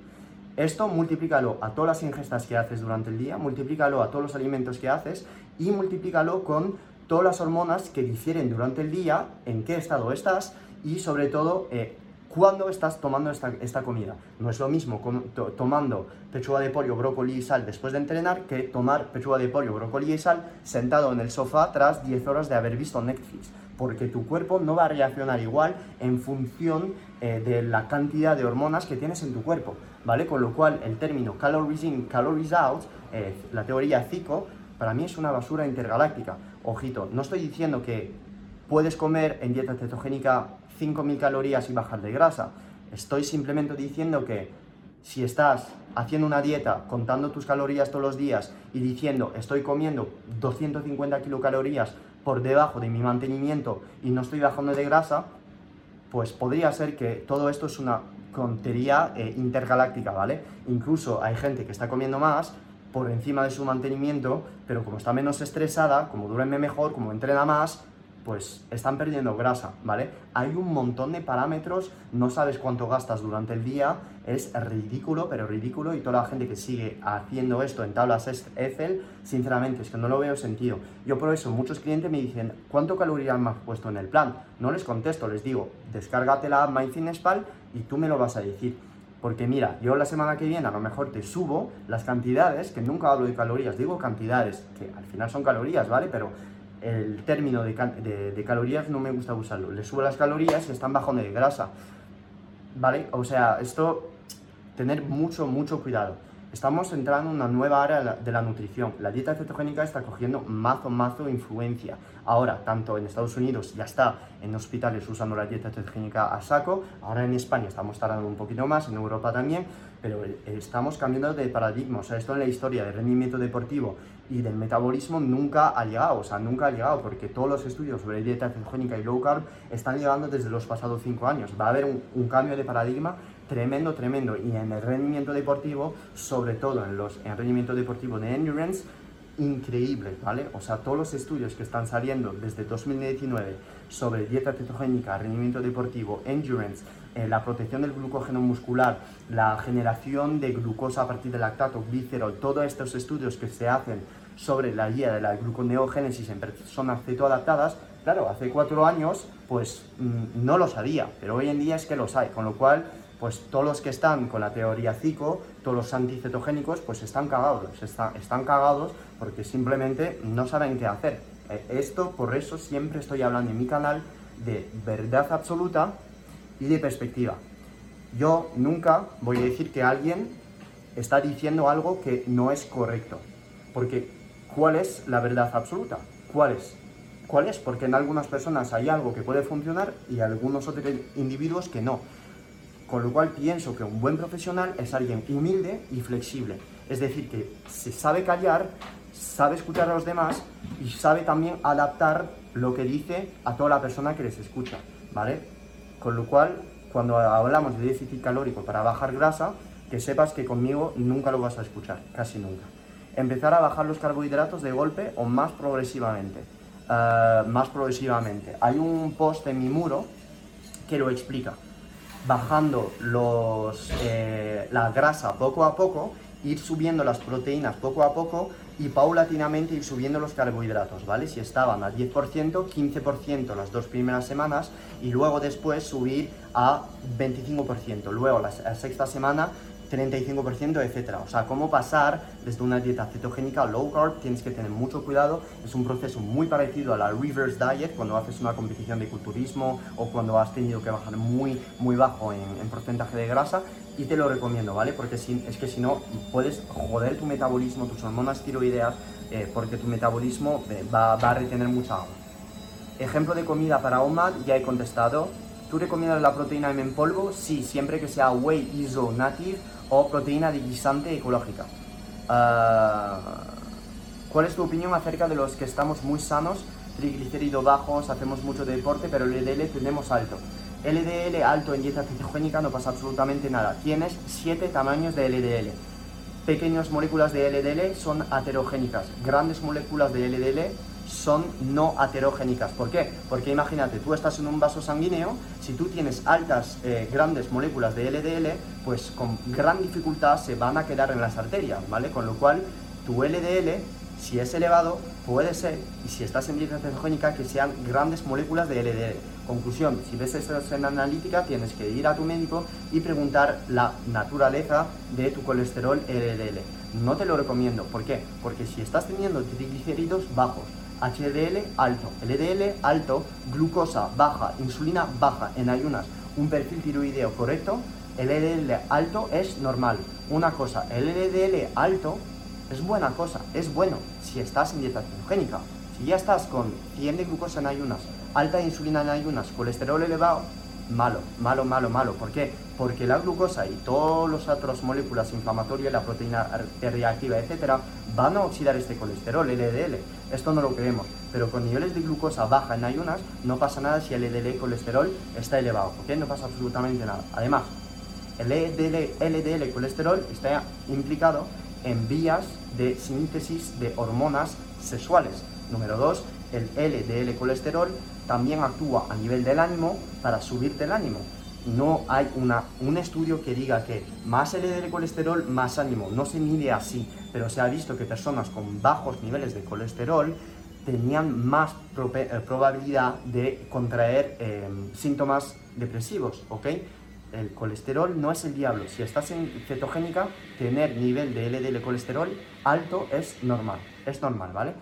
Esto multiplícalo a todas las ingestas que haces durante el día, multiplícalo a todos los alimentos que haces y multiplícalo con todas las hormonas que difieren durante el día, en qué estado estás y sobre todo eh, cuándo estás tomando esta, comida. No es lo mismo tomando pechuga de pollo, brócoli y sal después de entrenar que tomar pechuga de pollo, brócoli y sal sentado en el sofá tras 10 horas de haber visto Netflix. Porque tu cuerpo no va a reaccionar igual en función eh, de la cantidad de hormonas que tienes en tu cuerpo, ¿vale? Con lo cual el término calories in, calories out, eh, la teoría CICO, para mí es una basura intergaláctica. Ojito, no estoy diciendo que puedes comer en dieta cetogénica 5.000 calorías y bajar de grasa. Estoy simplemente diciendo que si estás haciendo una dieta, contando tus calorías todos los días y diciendo estoy comiendo 250 kilocalorías por debajo de mi mantenimiento y no estoy bajando de grasa, pues podría ser que todo esto es una tontería eh, intergaláctica, ¿vale? Incluso hay gente que está comiendo más por encima de su mantenimiento, pero como está menos estresada, como duerme mejor, como entrena más, pues están perdiendo grasa, ¿vale? Hay un montón de parámetros, no sabes cuánto gastas durante el día, es ridículo, pero ridículo, y toda la gente que sigue haciendo esto en tablas Excel, sinceramente, es que no lo veo sentido. Yo por eso, muchos clientes me dicen, ¿cuánto calorías me has puesto en el plan? No les contesto, les digo, descárgate la app y tú me lo vas a decir. Porque mira, yo la semana que viene a lo mejor te subo las cantidades, que nunca hablo de calorías, digo cantidades, que al final son calorías, ¿vale? Pero el término de, calorías no me gusta usarlo. Le subo las calorías están bajando de grasa, ¿vale? O sea, esto, tener mucho, mucho cuidado. Estamos entrando en una nueva área de la nutrición. La dieta cetogénica está cogiendo mazo, mazo influencia. Ahora, tanto en Estados Unidos ya está en hospitales usando la dieta cetogénica a saco. Ahora en España estamos tardando un poquito más, en Europa también. Pero estamos cambiando de paradigma. O sea, esto en la historia del rendimiento deportivo y del metabolismo nunca ha llegado. O sea, nunca ha llegado porque todos los estudios sobre dieta cetogénica y low carb están llegando desde los pasados cinco años. Va a haber un, un cambio de paradigma tremendo, tremendo. Y en el rendimiento deportivo, sobre todo en, los, en el rendimiento deportivo de endurance, increíble, ¿vale? O sea, todos los estudios que están saliendo desde 2019 sobre dieta cetogénica, rendimiento deportivo, endurance, eh, la protección del glucógeno muscular, la generación de glucosa a partir del lactato, glicerol, todos estos estudios que se hacen sobre la guía de la gluconeogénesis en personas cetoadaptadas, claro, hace cuatro años, pues mm, no los había, pero hoy en día es que los hay, con lo cual pues todos los que están con la teoría CICO, todos los anticetogénicos, pues están cagados, están, cagados porque simplemente no saben qué hacer. Eh, esto, por eso siempre estoy hablando en mi canal de verdad absoluta y de perspectiva. Yo nunca voy a decir que alguien está diciendo algo que no es correcto, porque ¿cuál es la verdad absoluta? ¿Cuál es? ¿Cuál es? Porque en algunas personas hay algo que puede funcionar y algunos otros individuos que no. Con lo cual pienso que un buen profesional es alguien humilde y flexible. Es decir, que se sabe callar, sabe escuchar a los demás y sabe también adaptar lo que dice a toda la persona que les escucha, ¿vale? Con lo cual, cuando hablamos de déficit calórico para bajar grasa, que sepas que conmigo nunca lo vas a escuchar, casi nunca. Empezar a bajar los carbohidratos de golpe o más progresivamente. Eh, más progresivamente. Hay un post en mi muro que lo explica bajando los, eh, la grasa poco a poco, ir subiendo las proteínas poco a poco y paulatinamente ir subiendo los carbohidratos, ¿vale? Si estaban al 10%, 15% las dos primeras semanas y luego después subir a 25%. Luego la sexta semana 35%, etcétera. O sea, cómo pasar desde una dieta cetogénica a low carb, tienes que tener mucho cuidado. Es un proceso muy parecido a la reverse diet, cuando haces una competición de culturismo o cuando has tenido que bajar muy, muy bajo en, porcentaje de grasa. Y te lo recomiendo, ¿vale? Porque si, es que si no, puedes joder tu metabolismo, tus hormonas tiroideas, eh, porque tu metabolismo eh, va, va a retener mucha agua. Ejemplo de comida para OMAD, ya he contestado. ¿Tú recomiendas la proteína M en polvo? Sí, siempre que sea Whey Iso Native o proteína de guisante ecológica. Ah, ¿Cuál es tu opinión acerca de los que estamos muy sanos, triglicéridos bajos, hacemos mucho deporte, pero LDL tenemos alto? LDL alto en dieta cetogénica no pasa absolutamente nada. Tienes 7 tamaños de LDL. Pequeñas moléculas de LDL son aterogénicas. Grandes moléculas de LDL son no aterogénicas. ¿Por qué? Porque imagínate, tú estás en un vaso sanguíneo, si tú tienes altas, eh, grandes moléculas de LDL, pues con gran dificultad se van a quedar en las arterias, ¿vale? Con lo cual, tu LDL, si es elevado, puede ser, y si estás en dieta cetogénica, que sean grandes moléculas de LDL. Conclusión, si ves esa escena analítica, tienes que ir a tu médico y preguntar la naturaleza de tu colesterol LDL. No te lo recomiendo, ¿por qué? Porque si estás teniendo triglicéridos bajos, HDL alto, LDL alto, glucosa baja, insulina baja en ayunas, un perfil tiroideo correcto, el LDL alto es normal. Una cosa, el LDL alto es buena cosa, es bueno si estás en dieta cetogénica. Si ya estás con 100 de glucosa en ayunas, alta insulina en ayunas, colesterol elevado, malo, malo, malo, malo. ¿Por qué? Porque la glucosa y todas las otras moléculas inflamatorias, la proteína reactiva, etcétera, van a oxidar este colesterol, LDL. Esto no lo creemos, pero con niveles de glucosa baja en ayunas no pasa nada si el LDL colesterol está elevado, ¿ok? No pasa absolutamente nada. Además, el LDL, LDL colesterol está implicado en vías de síntesis de hormonas sexuales. Número 2, el LDL colesterol también actúa a nivel del ánimo para subirte el ánimo. No hay una, un estudio que diga que más LDL colesterol, más ánimo. No se mide así, pero se ha visto que personas con bajos niveles de colesterol tenían más eh, probabilidad de contraer eh, síntomas depresivos, ¿ok? El colesterol no es el diablo. Si estás en cetogénica, tener nivel de LDL colesterol alto es normal, es normal, ¿vale?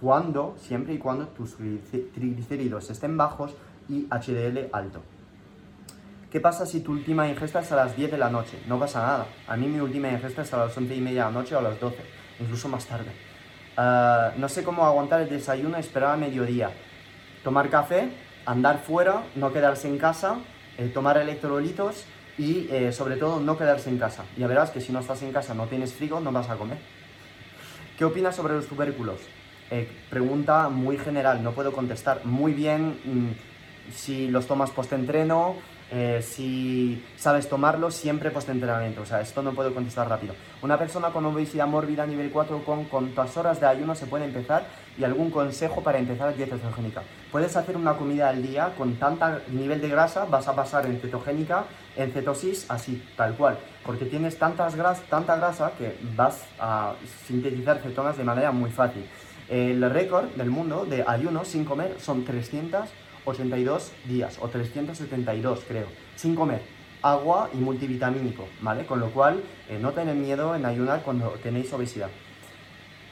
Cuando, siempre y cuando tus triglicéridos estén bajos y HDL alto. ¿Qué pasa si tu última ingesta es a las 10 de la noche? No pasa nada. A mí mi última ingesta es a las 11 y media de la noche o a las 12, incluso más tarde. Ah, no sé cómo aguantar el desayuno esperar a mediodía. Tomar café, andar fuera, no quedarse en casa, eh, tomar electrolitos y eh, sobre todo no quedarse en casa. Ya verás que si no estás en casa, no tienes frigo, no vas a comer. ¿Qué opinas sobre los tubérculos? Eh, pregunta muy general, no puedo contestar muy bien mm, si los tomas post-entreno, eh, si sabes tomarlo siempre post-entrenamiento. O sea, esto no puedo contestar rápido. Una persona con obesidad mórbida nivel 4, ¿con cuántas horas de ayuno se puede empezar? Y algún consejo para empezar dieta cetogénica. Puedes hacer una comida al día con tanta nivel de grasa, vas a pasar en cetogénica, en cetosis, así, tal cual. Porque tienes tantas gras, tanta grasa que vas a sintetizar cetonas de manera muy fácil. El récord del mundo de ayuno sin comer son 300 82 días, o 372 creo, sin comer, agua y multivitamínico, ¿vale? Con lo cual, eh, no tened miedo en ayunar cuando tenéis obesidad.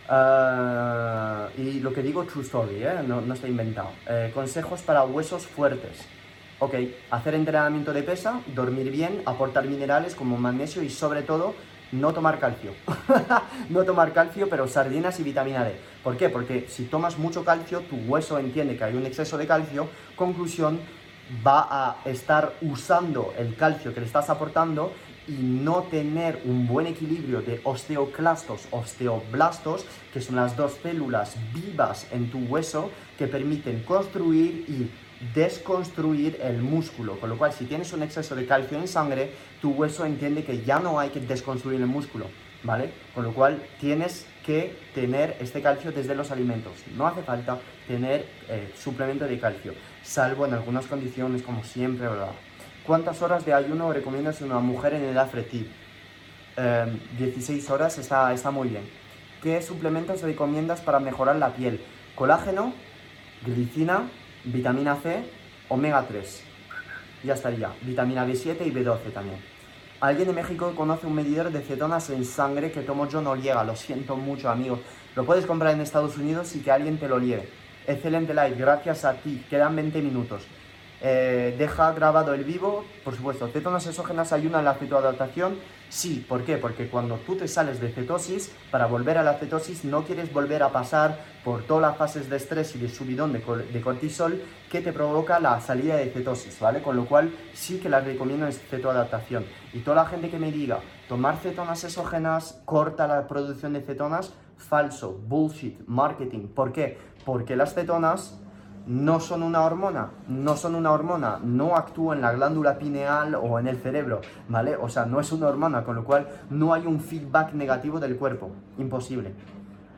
Ah, y lo que digo, true story, ¿eh? no, no está inventado. Eh, consejos para huesos fuertes. Ok, hacer entrenamiento de pesa, dormir bien, aportar minerales como magnesio y sobre todo no tomar calcio. no tomar calcio, pero sardinas y vitamina D. ¿Por qué? Porque si tomas mucho calcio, tu hueso entiende que hay un exceso de calcio, conclusión, va a estar usando el calcio que le estás aportando y no tener un buen equilibrio de osteoclastos, osteoblastos, que son las dos células vivas en tu hueso que permiten construir y desconstruir el músculo, con lo cual si tienes un exceso de calcio en sangre, tu hueso entiende que ya no hay que desconstruir el músculo, ¿vale? Con lo cual tienes que tener este calcio desde los alimentos. No hace falta tener eh, suplemento de calcio, salvo en algunas condiciones, como siempre, ¿verdad? ¿Cuántas horas de ayuno recomiendas a una mujer en edad fértil? 16 horas está, está muy bien. ¿Qué suplementos recomiendas para mejorar la piel? Colágeno, glicina, vitamina C, omega 3. Ya estaría. Vitamina B7 y B12 también. Alguien de México conoce un medidor de cetonas en sangre que tomo yo no llega. Lo siento mucho, amigo. Lo puedes comprar en Estados Unidos y que alguien te lo lleve. Excelente live, gracias a ti. Quedan 20 minutos. Eh, deja grabado el vivo, por supuesto. Cetonas exógenas ayudan a la cetoadaptación Sí, ¿por qué? Porque cuando tú te sales de cetosis, para volver a la cetosis no quieres volver a pasar por todas las fases de estrés y de subidón de, cortisol que te provoca la salida de cetosis, ¿vale? Con lo cual sí que las recomiendo en cetoadaptación. Y toda la gente que me diga, tomar cetonas exógenas corta la producción de cetonas, falso, bullshit, marketing. ¿Por qué? Porque las cetonas no son una hormona, no son una hormona, no actúa en la glándula pineal o en el cerebro, ¿vale? O sea, no es una hormona, con lo cual no hay un feedback negativo del cuerpo, imposible.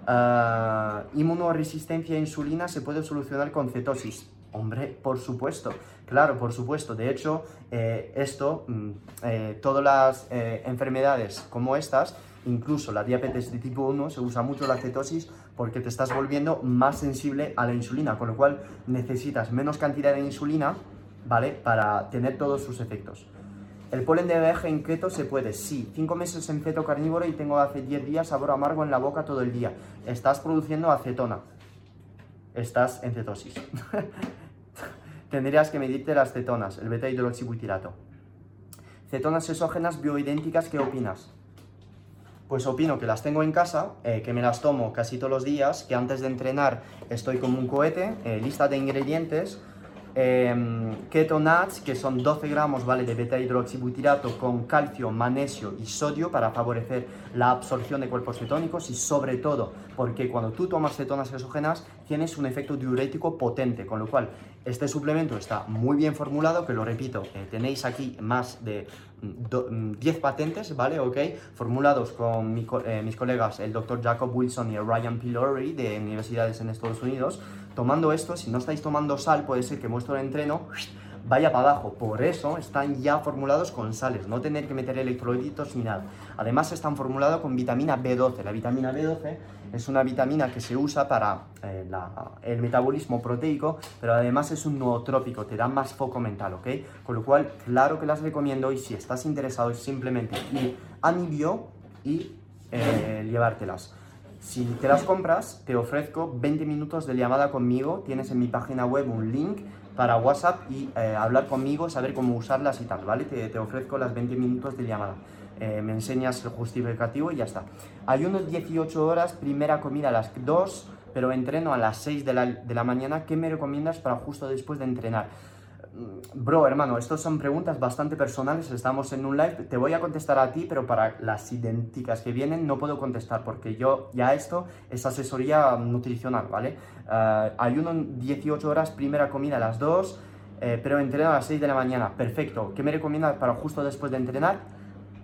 Uh, inmunoresistencia a insulina se puede solucionar con cetosis. Hombre, por supuesto, claro, por supuesto. De hecho, eh, esto, mm, eh, todas las eh, enfermedades como estas, incluso la diabetes de tipo 1, se usa mucho la cetosis porque te estás volviendo más sensible a la insulina, con lo cual necesitas menos cantidad de insulina, ¿vale? Para tener todos sus efectos. ¿El polen de abeja en keto se puede? Sí. Cinco meses en keto carnívoro y tengo hace 10 días sabor amargo en la boca todo el día. Estás produciendo acetona. Estás en cetosis. Tendrías que medirte las cetonas, el beta hidroxibutirato. Cetonas exógenas bioidénticas, ¿qué opinas? Pues opino que las tengo en casa, eh, que me las tomo casi todos los días, que antes de entrenar estoy como un cohete, eh, lista de ingredientes, eh, keto nuts, que son 12 gramos ¿vale? de beta hidroxibutirato con calcio, magnesio y sodio para favorecer la absorción de cuerpos cetónicos y sobre todo porque cuando tú tomas cetonas exógenas tienes un efecto diurético potente, con lo cual este suplemento está muy bien formulado, que lo repito, eh, tenéis aquí más de 10 mm, patentes, ¿vale? Ok, formulados con eh, mis colegas, el doctor Jacob Wilson y Ryan Pillory de universidades en Estados Unidos, tomando esto, si no estáis tomando sal, puede ser que vuestro entreno vaya para abajo. Por eso están ya formulados con sales, no tener que meter electrolitos ni nada. Además están formulados con vitamina B12. La vitamina B12 es una vitamina que se usa para eh, el metabolismo proteico, pero además es un nootrópico, te da más foco mental, ¿ok? Con lo cual, claro que las recomiendo y si estás interesado es simplemente ir a mi bio y eh, llevártelas. Si te las compras, te ofrezco 20 minutos de llamada conmigo. Tienes en mi página web un link para WhatsApp y eh, hablar conmigo, saber cómo usarlas y tal, ¿vale? Te, te ofrezco las 20 minutos de llamada. Eh, me enseñas el justificativo y ya está. Hay unos 18 horas, primera comida a las 2, pero entreno a las 6 de la, de la mañana. ¿Qué me recomiendas para justo después de entrenar? Mm, bro, hermano, estas son preguntas bastante personales. Estamos en un live. Te voy a contestar a ti, pero para las idénticas que vienen no puedo contestar porque yo ya esto es asesoría nutricional, ¿vale? Uh, ayuno 18 horas, primera comida a las 2, eh, pero entreno a las 6 de la mañana. Perfecto. ¿Qué me recomiendas para justo después de entrenar?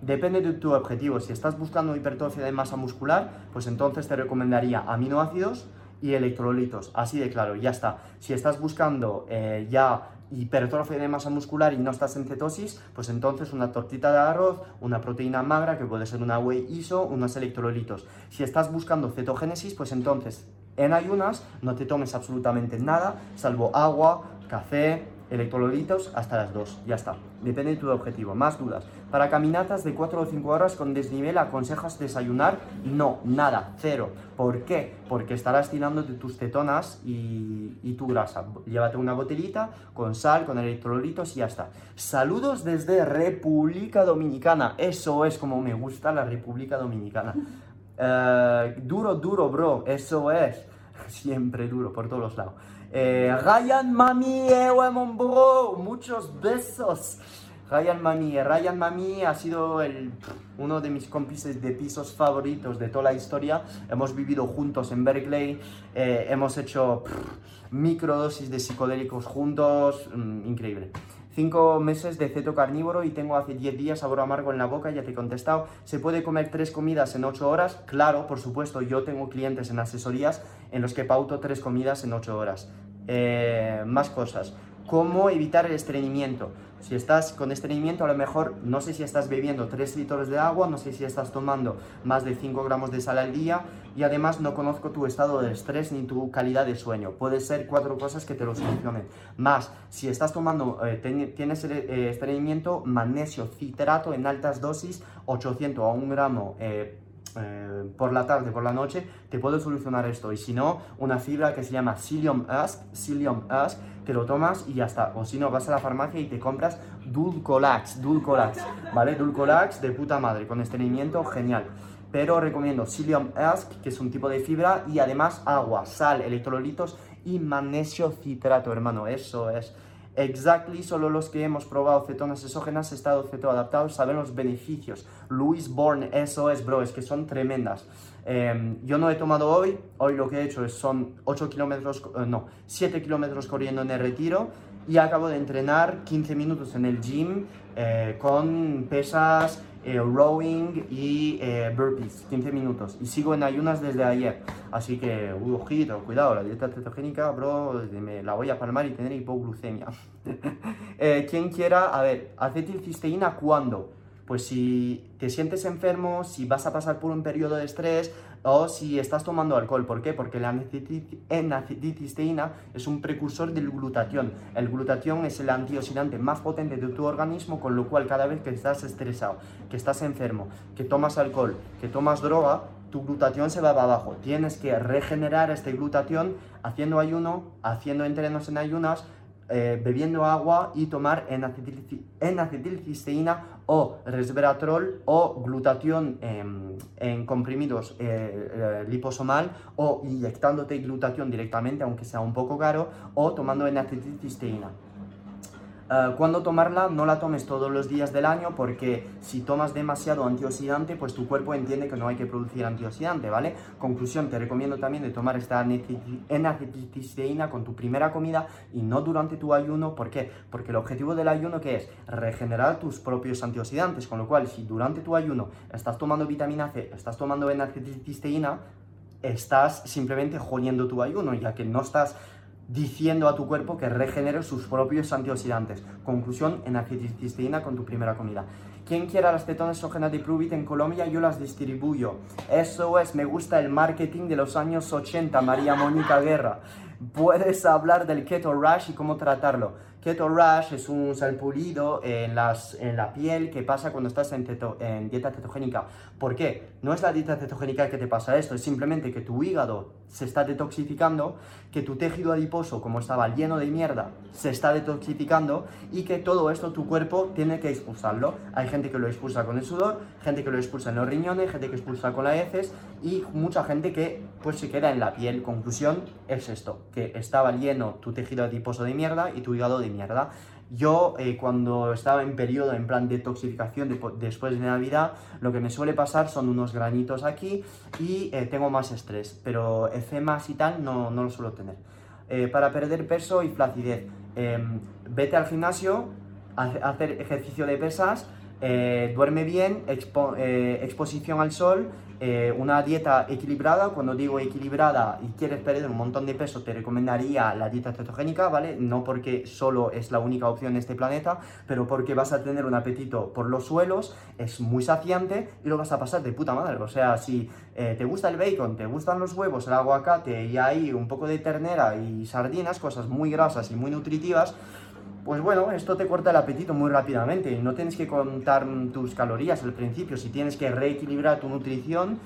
Depende de tu objetivo. Si estás buscando hipertrofia de masa muscular, pues entonces te recomendaría aminoácidos y electrolitos. Así de claro, ya está. Si estás buscando eh, ya hipertrofia de masa muscular y no estás en cetosis, pues entonces una tortita de arroz, una proteína magra, que puede ser una whey iso, unos electrolitos. Si estás buscando cetogénesis, pues entonces en ayunas no te tomes absolutamente nada, salvo agua, café, electrolitos hasta las 2, ya está. Depende de tu objetivo. Más dudas. Para caminatas de 4 o 5 horas con desnivel, ¿aconsejas desayunar? No, nada, cero. ¿Por qué? Porque estarás tirando de tus cetonas y, y tu grasa. Llévate una botellita con sal, con electrolitos y ya está. Saludos desde República Dominicana. Eso es como me gusta la República Dominicana. Uh, duro, duro, bro. Eso es. Siempre duro, por todos los lados. Eh, Ryan Mami, eh, bro, muchos besos. Ryan Mami, eh, Ryan Mami ha sido el, uno de mis cómplices de pisos favoritos de toda la historia. Hemos vivido juntos en Berkeley, hemos hecho microdosis de psicodélicos juntos, mm, increíble. Cinco meses de ceto carnívoro y tengo hace 10 días sabor amargo en la boca, ya te he contestado. ¿Se puede comer tres comidas en 8 horas? Claro, por supuesto, yo tengo clientes en asesorías en los que pauto tres comidas en 8 horas. Eh, más cosas. ¿Cómo evitar el estreñimiento? Si estás con estreñimiento, a lo mejor no sé si estás bebiendo 3 litros de agua, no sé si estás tomando más de 5 gramos de sal al día y además no conozco tu estado de estrés ni tu calidad de sueño. Puede ser cuatro cosas que te lo solucionen. Más, si estás tomando, eh, tienes eh, estreñimiento, magnesio citrato en altas dosis, 800 a 1 gramo. Eh, eh, por la tarde, por la noche, te puedo solucionar esto. Y si no, una fibra que se llama Psyllium Husk, Psyllium Husk, te lo tomas y ya está. O si no, vas a la farmacia y te compras Dulcolax, Dulcolax, ¿vale? Dulcolax de puta madre, con estreñimiento, genial. Pero recomiendo Psyllium Husk, que es un tipo de fibra, y además agua, sal, electrolitos y magnesio citrato, hermano. Eso es Exactly, solo los que hemos probado cetonas exógenas, estado ceto adaptado, saben los beneficios. Louis Bourne, eso es, bro, es que son tremendas. Em, yo no he tomado hoy, hoy lo que he hecho es, son 8 kilómetros, eh, no, 7 kilómetros corriendo en el retiro y acabo de entrenar 15 minutos en el gym eh, con pesas, eh, rowing y eh, burpees, 15 minutos. Y sigo en ayunas desde ayer. Así que, uh, ojito, cuidado, la dieta cetogénica, bro, me la voy a palmar y tener hipoglucemia. eh, quien quiera, a ver, acetilcisteína, ¿cuándo? Pues si te sientes enfermo, si vas a pasar por un periodo de estrés o si estás tomando alcohol. ¿Por qué? Porque la N-acetilcisteína es un precursor del glutatión. El glutatión es el antioxidante más potente de tu organismo, con lo cual cada vez que estás estresado, que estás enfermo, que tomas alcohol, que tomas droga, tu glutatión se va abajo. Tienes que regenerar este glutatión haciendo ayuno, haciendo entrenos en ayunas, eh, bebiendo agua y tomar N-acetilcisteína o resveratrol o glutatión en comprimidos eh, eh, liposomal o inyectándote glutatión directamente, aunque sea un poco caro, o tomando N-acetilcisteína. Uh, ¿Cuándo tomarla? No la tomes todos los días del año porque si tomas demasiado antioxidante, pues tu cuerpo entiende que no hay que producir antioxidante, ¿vale? Conclusión, te recomiendo también de tomar esta N-acetilcisteína con tu primera comida y no durante tu ayuno. ¿Por qué? Porque el objetivo del ayuno que es regenerar tus propios antioxidantes, con lo cual si durante tu ayuno estás tomando vitamina C, estás tomando N-acetilcisteína, estás simplemente jodiendo tu ayuno, ya que no estás diciendo a tu cuerpo que regenere sus propios antioxidantes. Conclusión, en acetilcisteína con tu primera comida. Quien quiera las cetonas exógenas de Pruvit en Colombia, yo las distribuyo. Eso es, me gusta el marketing de los años 80, María Mónica Guerra. puedes hablar del keto rush y cómo tratarlo. Keto Rush es un salpullido en, las, en la piel que pasa cuando estás en, en dieta cetogénica. ¿Por qué? No es la dieta cetogénica que te pasa esto, es simplemente que tu hígado se está detoxificando, que tu tejido adiposo, como estaba lleno de mierda, se está detoxificando y que todo esto tu cuerpo tiene que expulsarlo. Hay gente que lo expulsa con el sudor, gente que lo expulsa en los riñones, gente que expulsa con las heces y mucha gente que pues se queda en la piel. Conclusión es esto, que estaba lleno tu tejido adiposo de mierda y tu hígado de Yo eh, cuando estaba en periodo en plan de detoxificación después de Navidad, lo que me suele pasar son unos granitos aquí y eh, tengo más estrés, pero ecemas y tal no, no lo suelo tener. Eh, para perder peso y flacidez, em, vete al gimnasio, a hacer ejercicio de pesas, duerme bien, exposición al sol eh, una dieta equilibrada, cuando digo equilibrada y quieres perder un montón de peso, te recomendaría la dieta cetogénica, ¿vale? No porque solo es la única opción en este planeta, pero porque vas a tener un apetito por los suelos, es muy saciante y lo vas a pasar de puta madre. O sea, si eh, te gusta el bacon, te gustan los huevos, el aguacate y ahí un poco de ternera y sardinas, cosas muy grasas y muy nutritivas, pues bueno, esto te corta el apetito muy rápidamente no tienes que contar tus calorías al principio, si tienes que reequilibrar tu nutrición,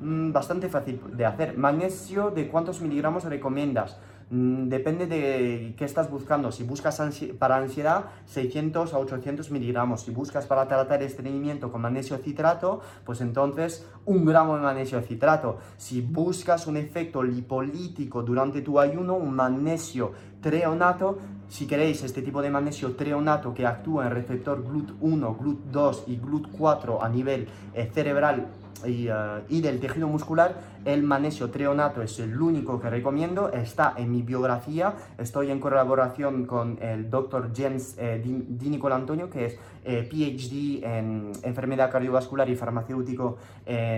mm, bastante fácil de hacer. Magnesio, ¿de cuántos miligramos recomiendas? Mm, depende de qué estás buscando. Si buscas para ansiedad, 600 a 800 miligramos. Si buscas para tratar estreñimiento con magnesio citrato, pues entonces un gramo de magnesio citrato. Si buscas un efecto lipolítico durante tu ayuno, un magnesio treonato, si queréis este tipo de magnesio treonato que actúa en receptor GLUT1, GLUT2 y GLUT4 a nivel eh, cerebral eh, y, del tejido muscular, el magnesio treonato es el único que recomiendo, está en mi biografía, estoy en colaboración con el doctor James eh, Di, Nicol Antonio, que es eh, PhD en enfermedad cardiovascular y farmacéutico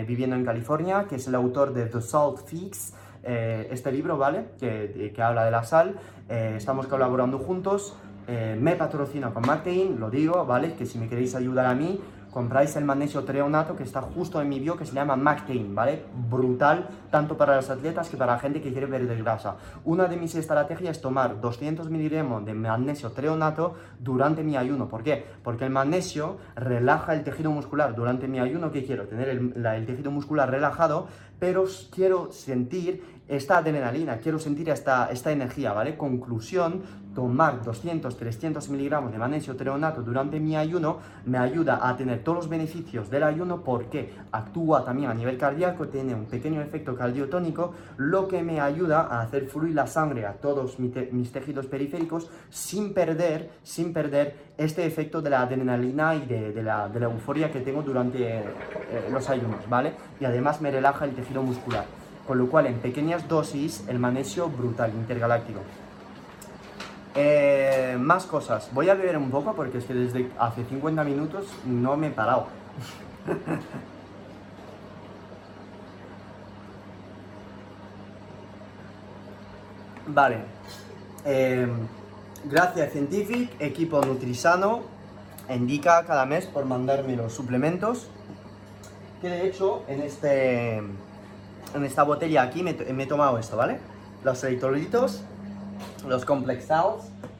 viviendo en California, que es el autor de The Salt Fix, este libro, ¿vale? Que, que, habla de la sal, estamos colaborando juntos, me patrocina con Martin, lo digo, ¿vale? Que si me queréis ayudar a mí, compráis el magnesio treonato que está justo en mi bio que se llama MacTain, ¿vale? Brutal, tanto para los atletas que para la gente que quiere perder grasa. Una de mis estrategias es tomar 200 miligramos de magnesio treonato durante mi ayuno. ¿Por qué? Porque el magnesio relaja el tejido muscular. Durante mi ayuno, ¿qué quiero? Tener el tejido muscular relajado, pero quiero sentir esta adrenalina, quiero sentir esta, esta energía, ¿vale? Conclusión, tomar 200, 300 miligramos de magnesio treonato durante mi ayuno me ayuda a tener todos los beneficios del ayuno porque actúa también a nivel cardíaco, tiene un pequeño efecto cardiotónico, lo que me ayuda a hacer fluir la sangre a todos mis tejidos periféricos sin perder, sin perder este efecto de la adrenalina y de, la, de la, euforia que tengo durante eh, los ayunos, ¿vale? Y además me relaja el tejido muscular con lo cual en pequeñas dosis el magnesio brutal, intergaláctico. Eh, más cosas. Voy a beber un poco porque es que desde hace 50 minutos no me he parado. vale. Eh, gracias Scientific, equipo Nutrisano, indica cada mes por mandarme los suplementos. Que de hecho en este en esta botella aquí me, he tomado esto, ¿vale? Los electrolitos, los complex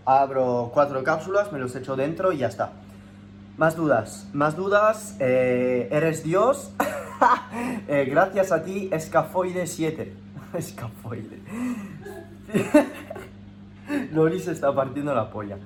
abro cuatro cápsulas, me los echo dentro y ya está. Más dudas, más dudas, eh, eres Dios, eh, gracias a ti, Escafoide 7. Escafoide. Lori se está partiendo la polla.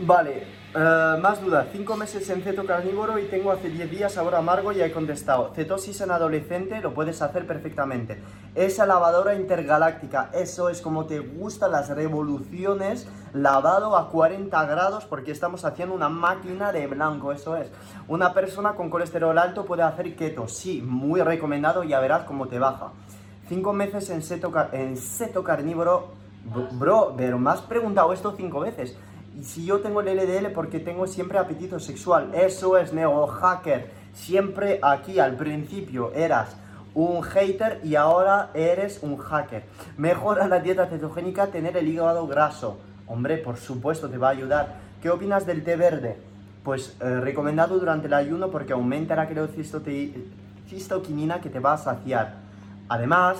Vale, eh, más dudas. 5 meses en ceto carnívoro y tengo hace 10 días ahora amargo y he contestado. Cetosis en adolescente lo puedes hacer perfectamente. Esa lavadora intergaláctica, eso es como te gustan las revoluciones, lavado a 40 grados porque estamos haciendo una máquina de blanco, eso es. Una persona con colesterol alto puede hacer keto, sí, muy recomendado, ya verás cómo te baja. 5 meses en ceto, carnívoro, bro, pero me has preguntado esto 5 veces. Y si yo tengo el LDL porque tengo siempre apetito sexual, eso es neo hacker. Siempre aquí al principio eras un hater y ahora eres un hacker. Mejora la dieta cetogénica tener el hígado graso. Hombre, por supuesto te va a ayudar. ¿Qué opinas del té verde? Pues eh, recomendado durante el ayuno porque aumenta la creocistoquinina que te va a saciar. Además,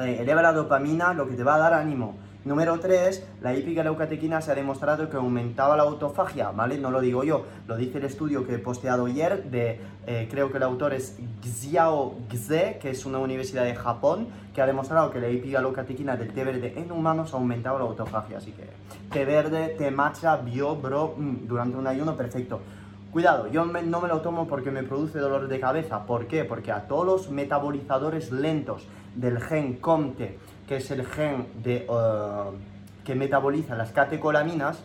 eh, eleva la dopamina, lo que te va a dar ánimo. Número 3, la hipigalocatequina se ha demostrado que aumentaba la autofagia, ¿vale? No lo digo yo, lo dice el estudio que he posteado ayer de, eh, creo que el autor es Xiao Gze, que es una universidad de Japón, que ha demostrado que la hipigalocatequina del té verde en humanos ha aumentado la autofagia. Así que té verde, té matcha, bio, bro, mm, durante un ayuno perfecto. Cuidado, yo no me lo tomo porque me produce dolor de cabeza. ¿Por qué? Porque a todos los metabolizadores lentos del gen COMTE, que es el gen de, uh, que metaboliza las catecolaminas,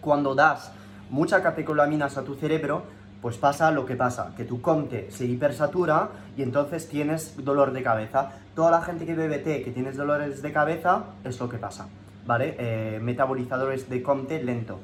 cuando das muchas catecolaminas a tu cerebro, pues pasa lo que pasa, que tu COMTE se hipersatura y entonces tienes dolor de cabeza. Toda la gente que bebe té, que tienes dolores de cabeza, es lo que pasa, ¿vale? Eh, metabolizadores de COMTE lento.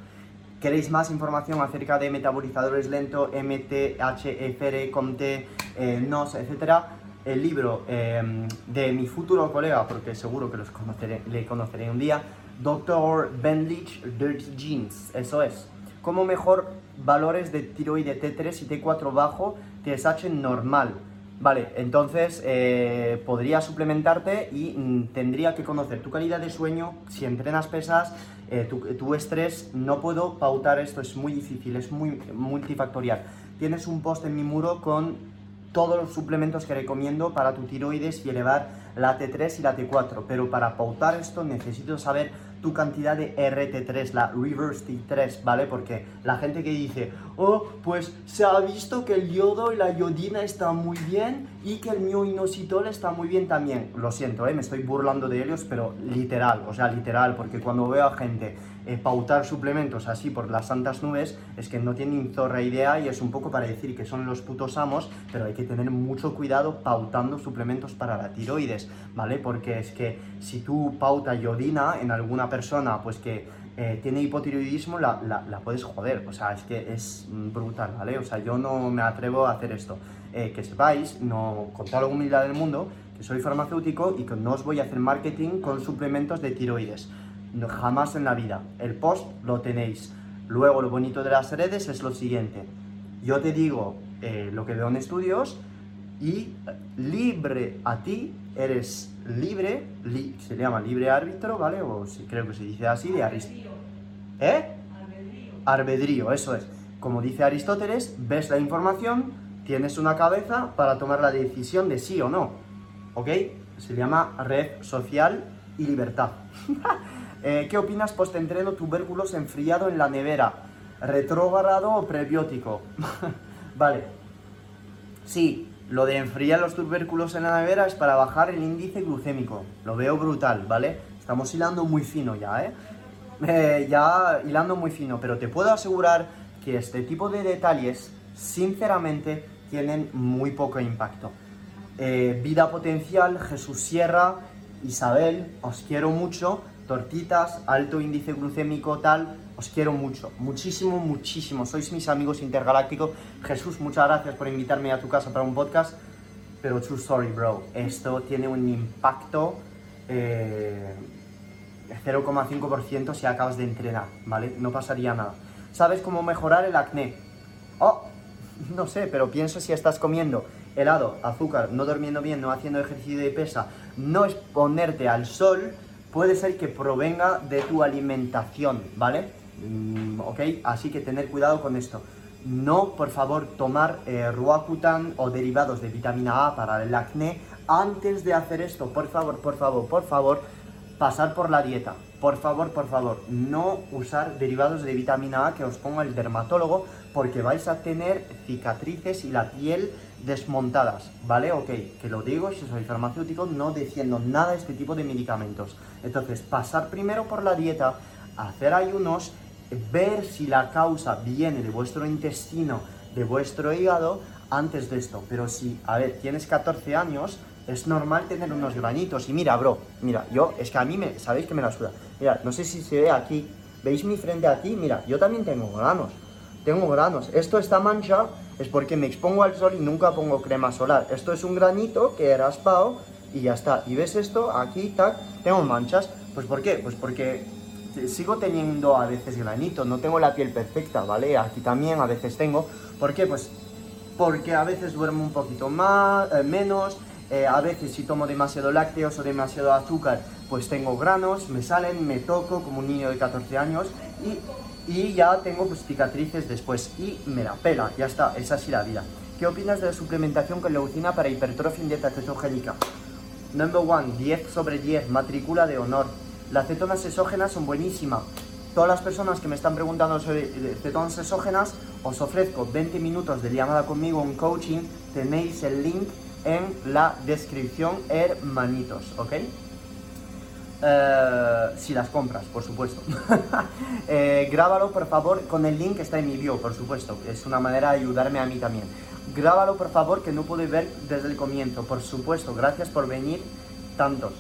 ¿Queréis más información acerca de metabolizadores lento, MT, HFR, COMTE, eh, NOS, etcétera? El libro em, de mi futuro colega, porque seguro que los conoceré, le conoceré un día, Dr. Ben Leach, Dirty Jeans, eso es. Como mejor valores de tiroide T3 y T4 bajo, TSH normal. Vale, entonces eh, podría suplementarte y mm, tendría que conocer tu calidad de sueño, si entrenas pesas, eh, tu, tu, estrés. No puedo pautar esto, es muy difícil, es muy multifactorial. Tienes un post en mi muro con todos los suplementos que recomiendo para tu tiroides y elevar la T3 y la T4. Pero para pautar esto necesito saber tu cantidad de RT3, la Reverse T3, ¿vale? Porque la gente que dice, oh, pues se ha visto que el yodo y la iodina están muy bien y que el mioinositol está muy bien también. Lo siento, ¿eh? me estoy burlando de ellos, pero literal, o sea, literal, porque cuando veo a gente eh, pautar suplementos así por las santas nubes, es que no tienen zorra idea y es un poco para decir que son los putos amos, pero hay que tener mucho cuidado pautando suplementos para la tiroides, ¿vale? Porque es que si tú pauta iodina en alguna persona, pues que eh, tiene hipotiroidismo, la, la, puedes joder, o sea, es que es brutal, ¿vale? O sea, yo no me atrevo a hacer esto. Eh, que sepáis, no, con toda la humildad del mundo, que soy farmacéutico y que no os voy a hacer marketing con suplementos de tiroides jamás en la vida. El post lo tenéis. Luego lo bonito de las redes es lo siguiente. Yo te digo eh, lo que veo en estudios y libre a ti, eres libre, se llama libre árbitro, ¿vale? O si, creo que se dice así, de Aristóteles. ¿Eh? Arbedrío. Arbedrío, eso es. Como dice Aristóteles, ves la información, tienes una cabeza para tomar la decisión de sí o no. ¿Ok? Se llama red social y libertad. Eh, ¿Qué opinas post-entreno tubérculos enfriado en la nevera? ¿Retrógrado o prebiótico? vale. Sí, lo de enfriar los tubérculos en la nevera es para bajar el índice glucémico. Lo veo brutal, ¿vale? Estamos hilando muy fino ya, ¿eh? ¿eh? ya hilando muy fino, pero te puedo asegurar que este tipo de detalles, sinceramente, tienen muy poco impacto. Eh, vida potencial, Jesús Sierra, Isabel, os quiero mucho tortitas, alto índice glucémico, tal. Os quiero mucho, muchísimo, muchísimo. Sois mis amigos intergalácticos. Jesús, muchas gracias por invitarme a tu casa para un podcast. Pero true story, bro. Esto tiene un impacto eh, 0,5% si acabas de entrenar, ¿vale? No pasaría nada. ¿Sabes cómo mejorar el acné? Oh, no sé, pero pienso si estás comiendo helado, azúcar, no durmiendo bien, no haciendo ejercicio de pesa, no exponerte al sol, puede ser que provenga de tu alimentación, ¿vale? Mm, ok, así que tener cuidado con esto. No, por favor, tomar eh, Ruacutan o derivados de vitamina A para el acné antes de hacer esto. Por favor, por favor, por favor, pasar por la dieta. Por favor, por favor, no usar derivados de vitamina A que os ponga el dermatólogo porque vais a tener cicatrices y la piel desmontadas, ¿vale? Ok, que lo digo, si soy farmacéutico, no diciendo nada de este tipo de medicamentos. Entonces, pasar primero por la dieta, hacer ayunos, ver si la causa viene de vuestro intestino, de vuestro hígado, antes de esto. Pero si, a ver, tienes 14 años, es normal tener unos granitos. Y mira, bro, mira, yo, es que a mí me, sabéis que me la suda. Mira, no sé si se ve aquí, ¿veis mi frente aquí? Mira, yo también tengo granos. Tengo granos. Esto, esta mancha, es porque me expongo al sol y nunca pongo crema solar. Esto es un granito que he raspado y ya está. Y ves esto, aquí, tac, tengo manchas. Pues ¿por qué? Pues porque sigo teniendo a veces granito, no tengo la piel perfecta, ¿vale? Aquí también a veces tengo. ¿Por qué? Pues porque a veces duermo un poquito más, eh, menos, Eh, a veces si tomo demasiado lácteos o demasiado azúcar, pues tengo granos, me salen, me toco como un niño de 14 años y, y ya tengo pues cicatrices después y me la pela, ya está, es así la vida. ¿Qué opinas de la suplementación con leucina para hipertrofia en dieta cetogénica? Number one, 10 sobre 10, matrícula de honor. Las cetonas exógenas son buenísimas. Todas las personas que me están preguntando sobre eh, cetonas exógenas, os ofrezco 20 minutos de llamada conmigo en coaching. Tenéis el link en la descripción, hermanitos, ¿ok? Eh, si las compras, por supuesto. Eh, grábalo, por favor, con el link que está en mi bio, por supuesto. Es una manera de ayudarme a mí también. Grábalo, por favor, que no pude ver desde el comienzo. Por supuesto, gracias por venir tantos.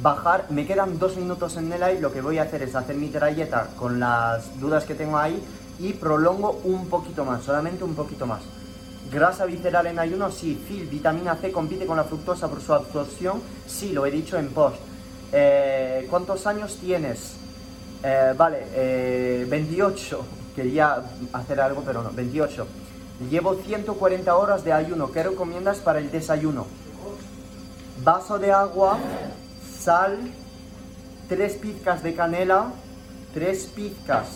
Bajar, me quedan dos minutos en el live. Lo que voy a hacer es hacer mi trayeta con las dudas que tengo ahí y prolongo un poquito más, solamente un poquito más. Grasa visceral en ayuno, sí. Fil, vitamina C compite con la fructosa por su absorción, sí, lo he dicho en post. Eh, ¿Cuántos años tienes? Eh, vale, 28. Eh, Quería hacer algo, pero no, 28. Llevo 140 horas de ayuno. ¿Qué recomiendas para el desayuno? Vaso de agua, sal, 3 pizcas de canela, 3 pizcas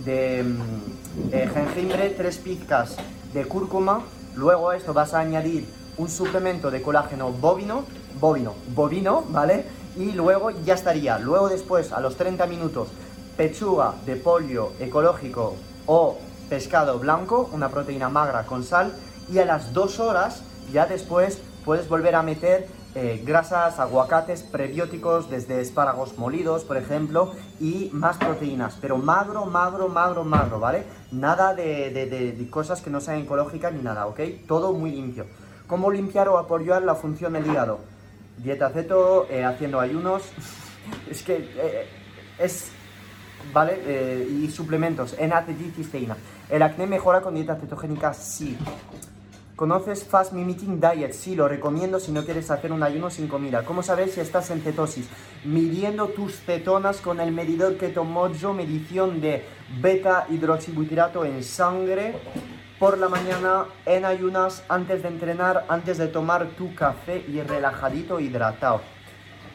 de mm, jengibre, 3 pizcas de cúrcuma. Luego a esto vas a añadir un suplemento de colágeno bovino, bovino, bovino, ¿vale? Y luego ya estaría. Luego después, a los 30 minutos, pechuga de pollo ecológico o pescado blanco, una proteína magra con sal. Y a las 2 horas, ya después, puedes volver a meter eh, grasas, aguacates, prebióticos, desde espárragos molidos, por ejemplo, y más proteínas, pero magro, magro, magro, magro, ¿vale? Nada de, cosas que no sean ecológicas ni nada, ¿ok? Todo muy limpio. ¿Cómo limpiar o apoyar la función del hígado? Dieta ceto, eh, haciendo ayunos, es que eh, es, ¿vale? y suplementos, NADG, cisteína. ¿El acné mejora con dieta cetogénica? Sí. ¿Conoces Fast Mimicking Diet? Sí, lo recomiendo si no quieres hacer un ayuno sin comida. ¿Cómo saber si estás en cetosis? Midiendo tus cetonas con el medidor Keto Mojo, medición de beta hidroxibutirato en sangre por la mañana en ayunas antes de entrenar, antes de tomar tu café y relajadito, hidratado.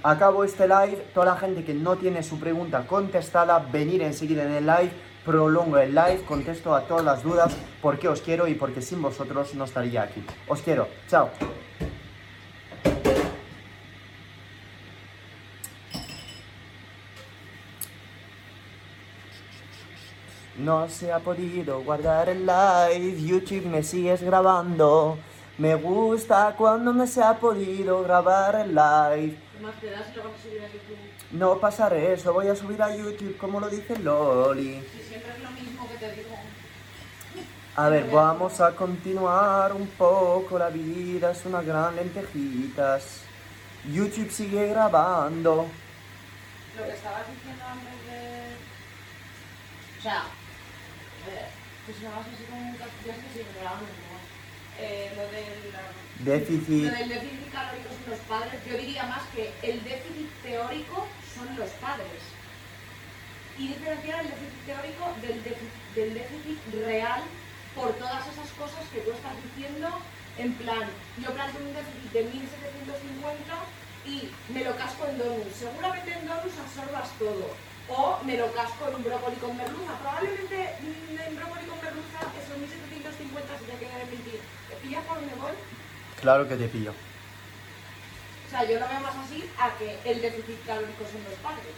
Acabo este live, toda la gente que no tiene su pregunta contestada, venir enseguida en el live prolongo el live, contesto a todas las dudas, porque os quiero y porque sin vosotros no estaría aquí. Os quiero. Chao. No se ha podido guardar el live, YouTube me sigues grabando. Me gusta cuando no se ha podido grabar el live. No pasaré eso, voy a subir a YouTube como lo dice Loli. A ver, vamos a continuar un poco. La vida es una gran lentejitas. YouTube sigue grabando. Lo que estabas diciendo antes de. O sea, pues sonabas así como un es que sigue grabando, eh, lo del. Déficit. Lo del déficit calórico son los padres. Yo diría más que el déficit teórico son los padres. Y diferenciar el déficit teórico del déficit, del déficit real por todas esas cosas que tú estás diciendo, en plan, yo planteo un déficit de 1750 y me lo casco en donuts. Seguramente en donuts absorbas todo. O me lo casco en un brócoli con merluza. Probablemente en brócoli con merluza esos 1750 se te queda de mentir. ¿Te pillas por dónde voy? Claro que te pillo. O sea, yo lo veo más así a que el déficit calórico son los padres.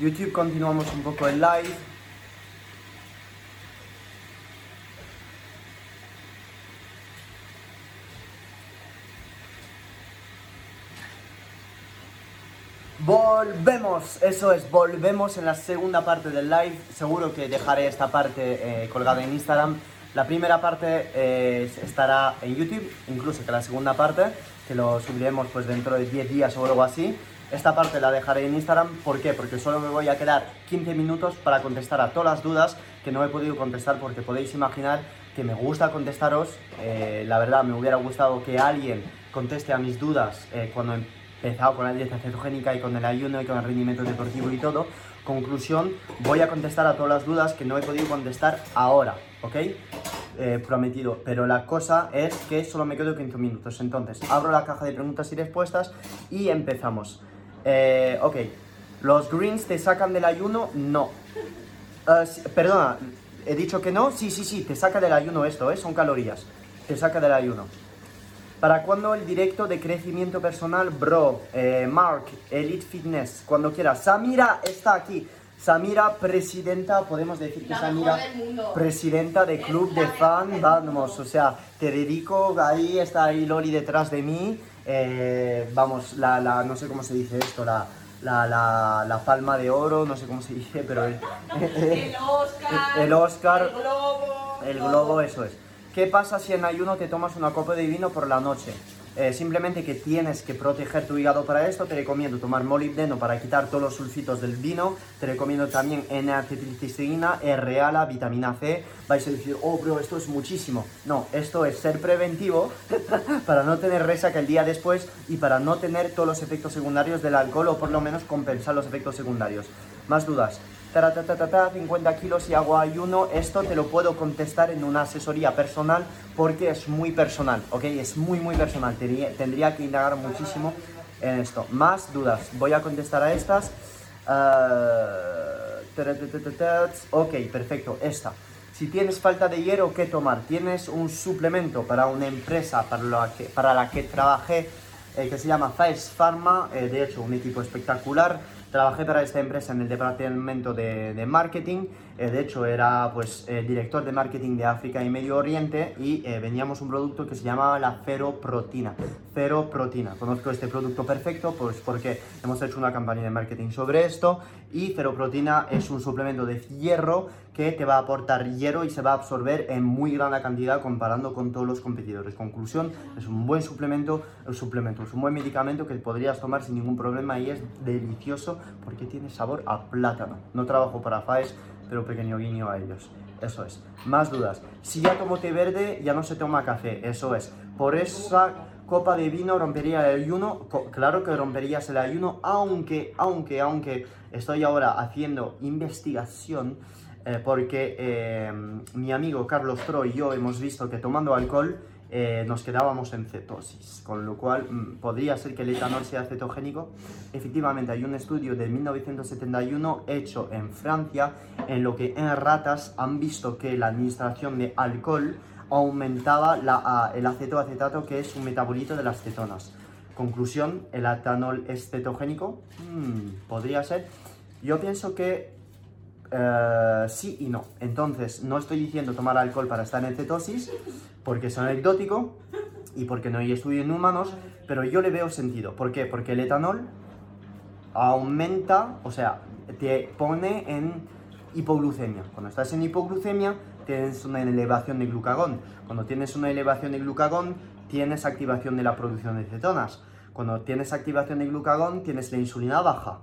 YouTube continuamos un poco el live. Volvemos, eso es, volvemos en la segunda parte del live. Seguro que dejaré esta parte eh, colgada en Instagram. La primera parte eh, estará en YouTube, incluso que la segunda parte, que lo subiremos pues dentro de 10 días o algo así. Esta parte la dejaré en Instagram, ¿por qué? Porque solo me voy a quedar 15 minutos para contestar a todas las dudas que no he podido contestar porque podéis imaginar que me gusta contestaros. Eh, la verdad, me hubiera gustado que alguien conteste a mis dudas eh, cuando he empezado con la dieta cetogénica y con el ayuno y con el rendimiento deportivo y todo. Conclusión, voy a contestar a todas las dudas que no he podido contestar ahora, ¿ok? eh, prometido. Pero la cosa es que solo me quedo 15 minutos. Entonces, abro la caja de preguntas y respuestas y empezamos. Eh, ok, ¿los greens te sacan del ayuno? No. Sí, perdona, ¿he dicho que no? Sí, sí, sí, te saca del ayuno esto, ¿eh? Son calorías. Te saca del ayuno. ¿Para cuándo el directo de crecimiento personal, bro? Eh, Mark, Elite Fitness, cuando quieras. Samira está aquí. Samira, presidenta, podemos decir que Samira, presidenta de club de fan, vamos, o sea, te dedico, ahí está ahí Loli detrás de mí, eh, vamos, la, la, no sé cómo se dice esto, la, la, la, la palma de oro, no sé cómo se dice, pero el, El Oscar. el Oscar, El globo. el globo, eso es. ¿Qué pasa si en ayuno te tomas una copa de vino por la noche? Eh, simplemente que tienes que proteger tu hígado para esto, te recomiendo tomar molibdeno para quitar todos los sulfitos del vino, te recomiendo también N-acetilcisteína, R-ala, vitamina C. Vais a decir, oh, bro, esto es muchísimo. No, esto es ser preventivo para no tener resaca el día después y para no tener todos los efectos secundarios del alcohol o por lo menos compensar los efectos secundarios. Más dudas. Taratatata, 50 kilos y hago ayuno. Esto te lo puedo contestar en una asesoría personal porque es muy personal, ¿ok? Es muy, muy personal. Tendría, tendría que indagar muchísimo en esto. Más dudas. Voy a contestar a estas. Taratatata, ok, perfecto. Esta. Si tienes falta de hierro, ¿qué tomar? Tienes un suplemento para una empresa para la que, para la que trabajé eh, que se llama Faes Pharma, eh, de hecho un equipo espectacular. Trabajé para esta empresa en el departamento de, marketing, eh, de hecho era pues director de marketing de África y Medio Oriente y eh, vendíamos un producto que se llamaba la feroprotina. Feroprotina, conozco este producto perfecto pues porque hemos hecho una campaña de marketing sobre esto y feroprotina es un suplemento de hierro que te va a aportar hierro y se va a absorber en muy gran cantidad comparando con todos los competidores. Conclusión, es un buen suplemento, un suplemento, es un buen medicamento que podrías tomar sin ningún problema y es delicioso porque tiene sabor a plátano. No trabajo para FAES, pero pequeño guiño a ellos. Eso es. Más dudas. Si ya tomo té verde, ya no se toma café. Eso es. Por esa copa de vino rompería el ayuno. Claro que romperías el ayuno, aunque, aunque, aunque estoy ahora haciendo investigación eh, porque eh, mi amigo Carlos Tro y yo hemos visto que tomando alcohol eh, nos quedábamos en cetosis, con lo cual mm, podría ser que el etanol sea cetogénico. Efectivamente, hay un estudio de 1971 hecho en Francia en lo que en ratas han visto que la administración de alcohol aumentaba la, a- el acetoacetato, que es un metabolito de las cetonas. Conclusión, ¿el etanol es cetogénico? Mm, podría ser. Yo pienso que eh, sí y no. Entonces, no estoy diciendo tomar alcohol para estar en cetosis, porque es anecdótico y porque no hay estudio en humanos, pero yo le veo sentido. ¿Por qué? Porque el etanol aumenta, o sea, te pone en hipoglucemia. Cuando estás en hipoglucemia, tienes una elevación de glucagón. Cuando tienes una elevación de glucagón, tienes activación de la producción de cetonas. Cuando tienes activación de glucagón, tienes la insulina baja.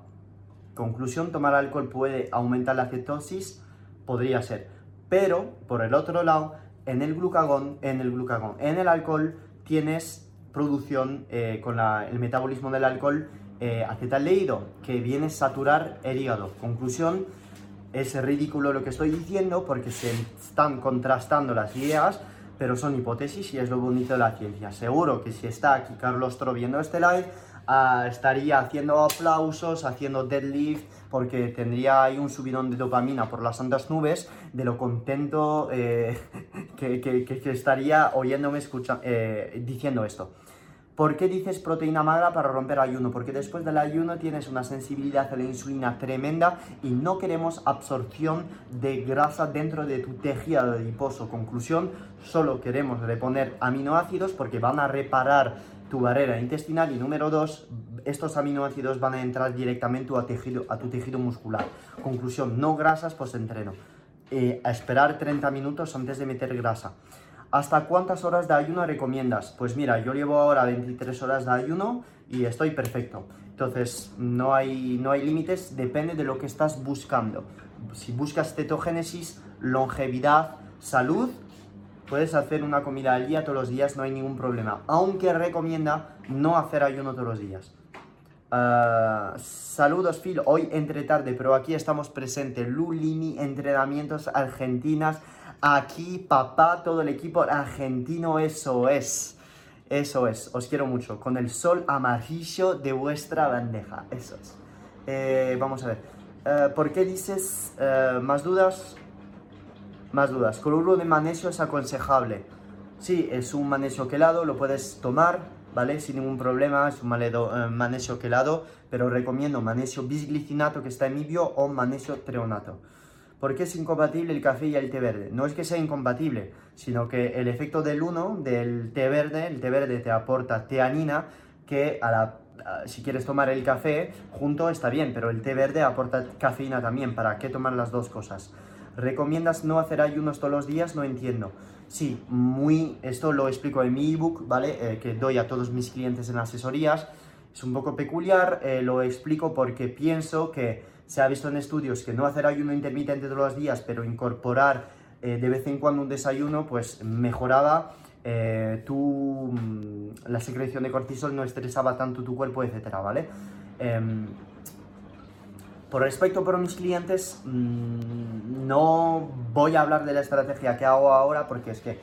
Conclusión, tomar alcohol puede aumentar la cetosis, podría ser. Pero, por el otro lado, en el glucagón, en el glucagón, en el alcohol, tienes producción eh, con el metabolismo del alcohol eh, acetaldehído, que viene a saturar el hígado. Conclusión, es ridículo lo que estoy diciendo porque se están contrastando las ideas, pero son hipótesis y es lo bonito de la ciencia. Seguro que si está aquí Carlos Tro viendo este live, ah, estaría haciendo aplausos, haciendo deadlift, porque tendría ahí un subidón de dopamina por las santas nubes de lo contento eh, que, que- estaría oyéndome escucha, eh, diciendo esto. ¿Por qué dices proteína magra para romper ayuno? Porque después del ayuno tienes una sensibilidad a la insulina tremenda y no queremos absorción de grasa dentro de tu tejido adiposo. Conclusión, solo queremos reponer aminoácidos porque van a reparar tu barrera intestinal y número dos, estos aminoácidos van a entrar directamente a, tejido, a tu tejido muscular. Conclusión, no grasas post entreno. Eh, esperar 30 minutos antes de meter grasa. ¿Hasta cuántas horas de ayuno recomiendas? Pues mira, yo llevo ahora 23 horas de ayuno y estoy perfecto. Entonces, no hay, no hay límites, depende de lo que estás buscando. Si buscas cetogénesis, longevidad, salud, puedes hacer una comida al día todos los días, no hay ningún problema. Aunque recomienda no hacer ayuno todos los días. Ah, saludos Phil, hoy entre tarde, pero aquí estamos presentes. Lulini, entrenamientos argentinas, Aquí, papá, todo el equipo argentino, eso es. Eso es, os quiero mucho. Con el sol amarillo de vuestra bandeja, eso es. Eh, vamos a ver. Eh, ¿Por qué dices eh, más dudas? Más dudas. Cloruro de magnesio es aconsejable. Sí, es un magnesio quelado, lo puedes tomar, ¿vale? Sin ningún problema, es un magnesio quelado, pero recomiendo magnesio bisglicinato que está en bio o magnesio treonato. ¿Por qué es incompatible el café y el té verde? No es que sea incompatible, sino que el efecto del uno, del té verde, el té verde te aporta teanina, que a si quieres tomar el café junto está bien, pero el té verde aporta cafeína también. ¿Para qué tomar las dos cosas? ¿Recomiendas no hacer ayunos todos los días? No entiendo. Sí, muy, esto lo explico en mi ebook, ¿vale? Eh, que doy a todos mis clientes en asesorías. Es un poco peculiar, eh, lo explico porque pienso que se ha visto en estudios que no hacer ayuno intermitente todos los días, pero incorporar eh, de vez en cuando un desayuno, pues mejoraba eh, mm, la secreción de cortisol, no estresaba tanto tu cuerpo, etcétera, ¿vale? Em, por respecto por mis clientes, mm, no voy a hablar de la estrategia que hago ahora porque es que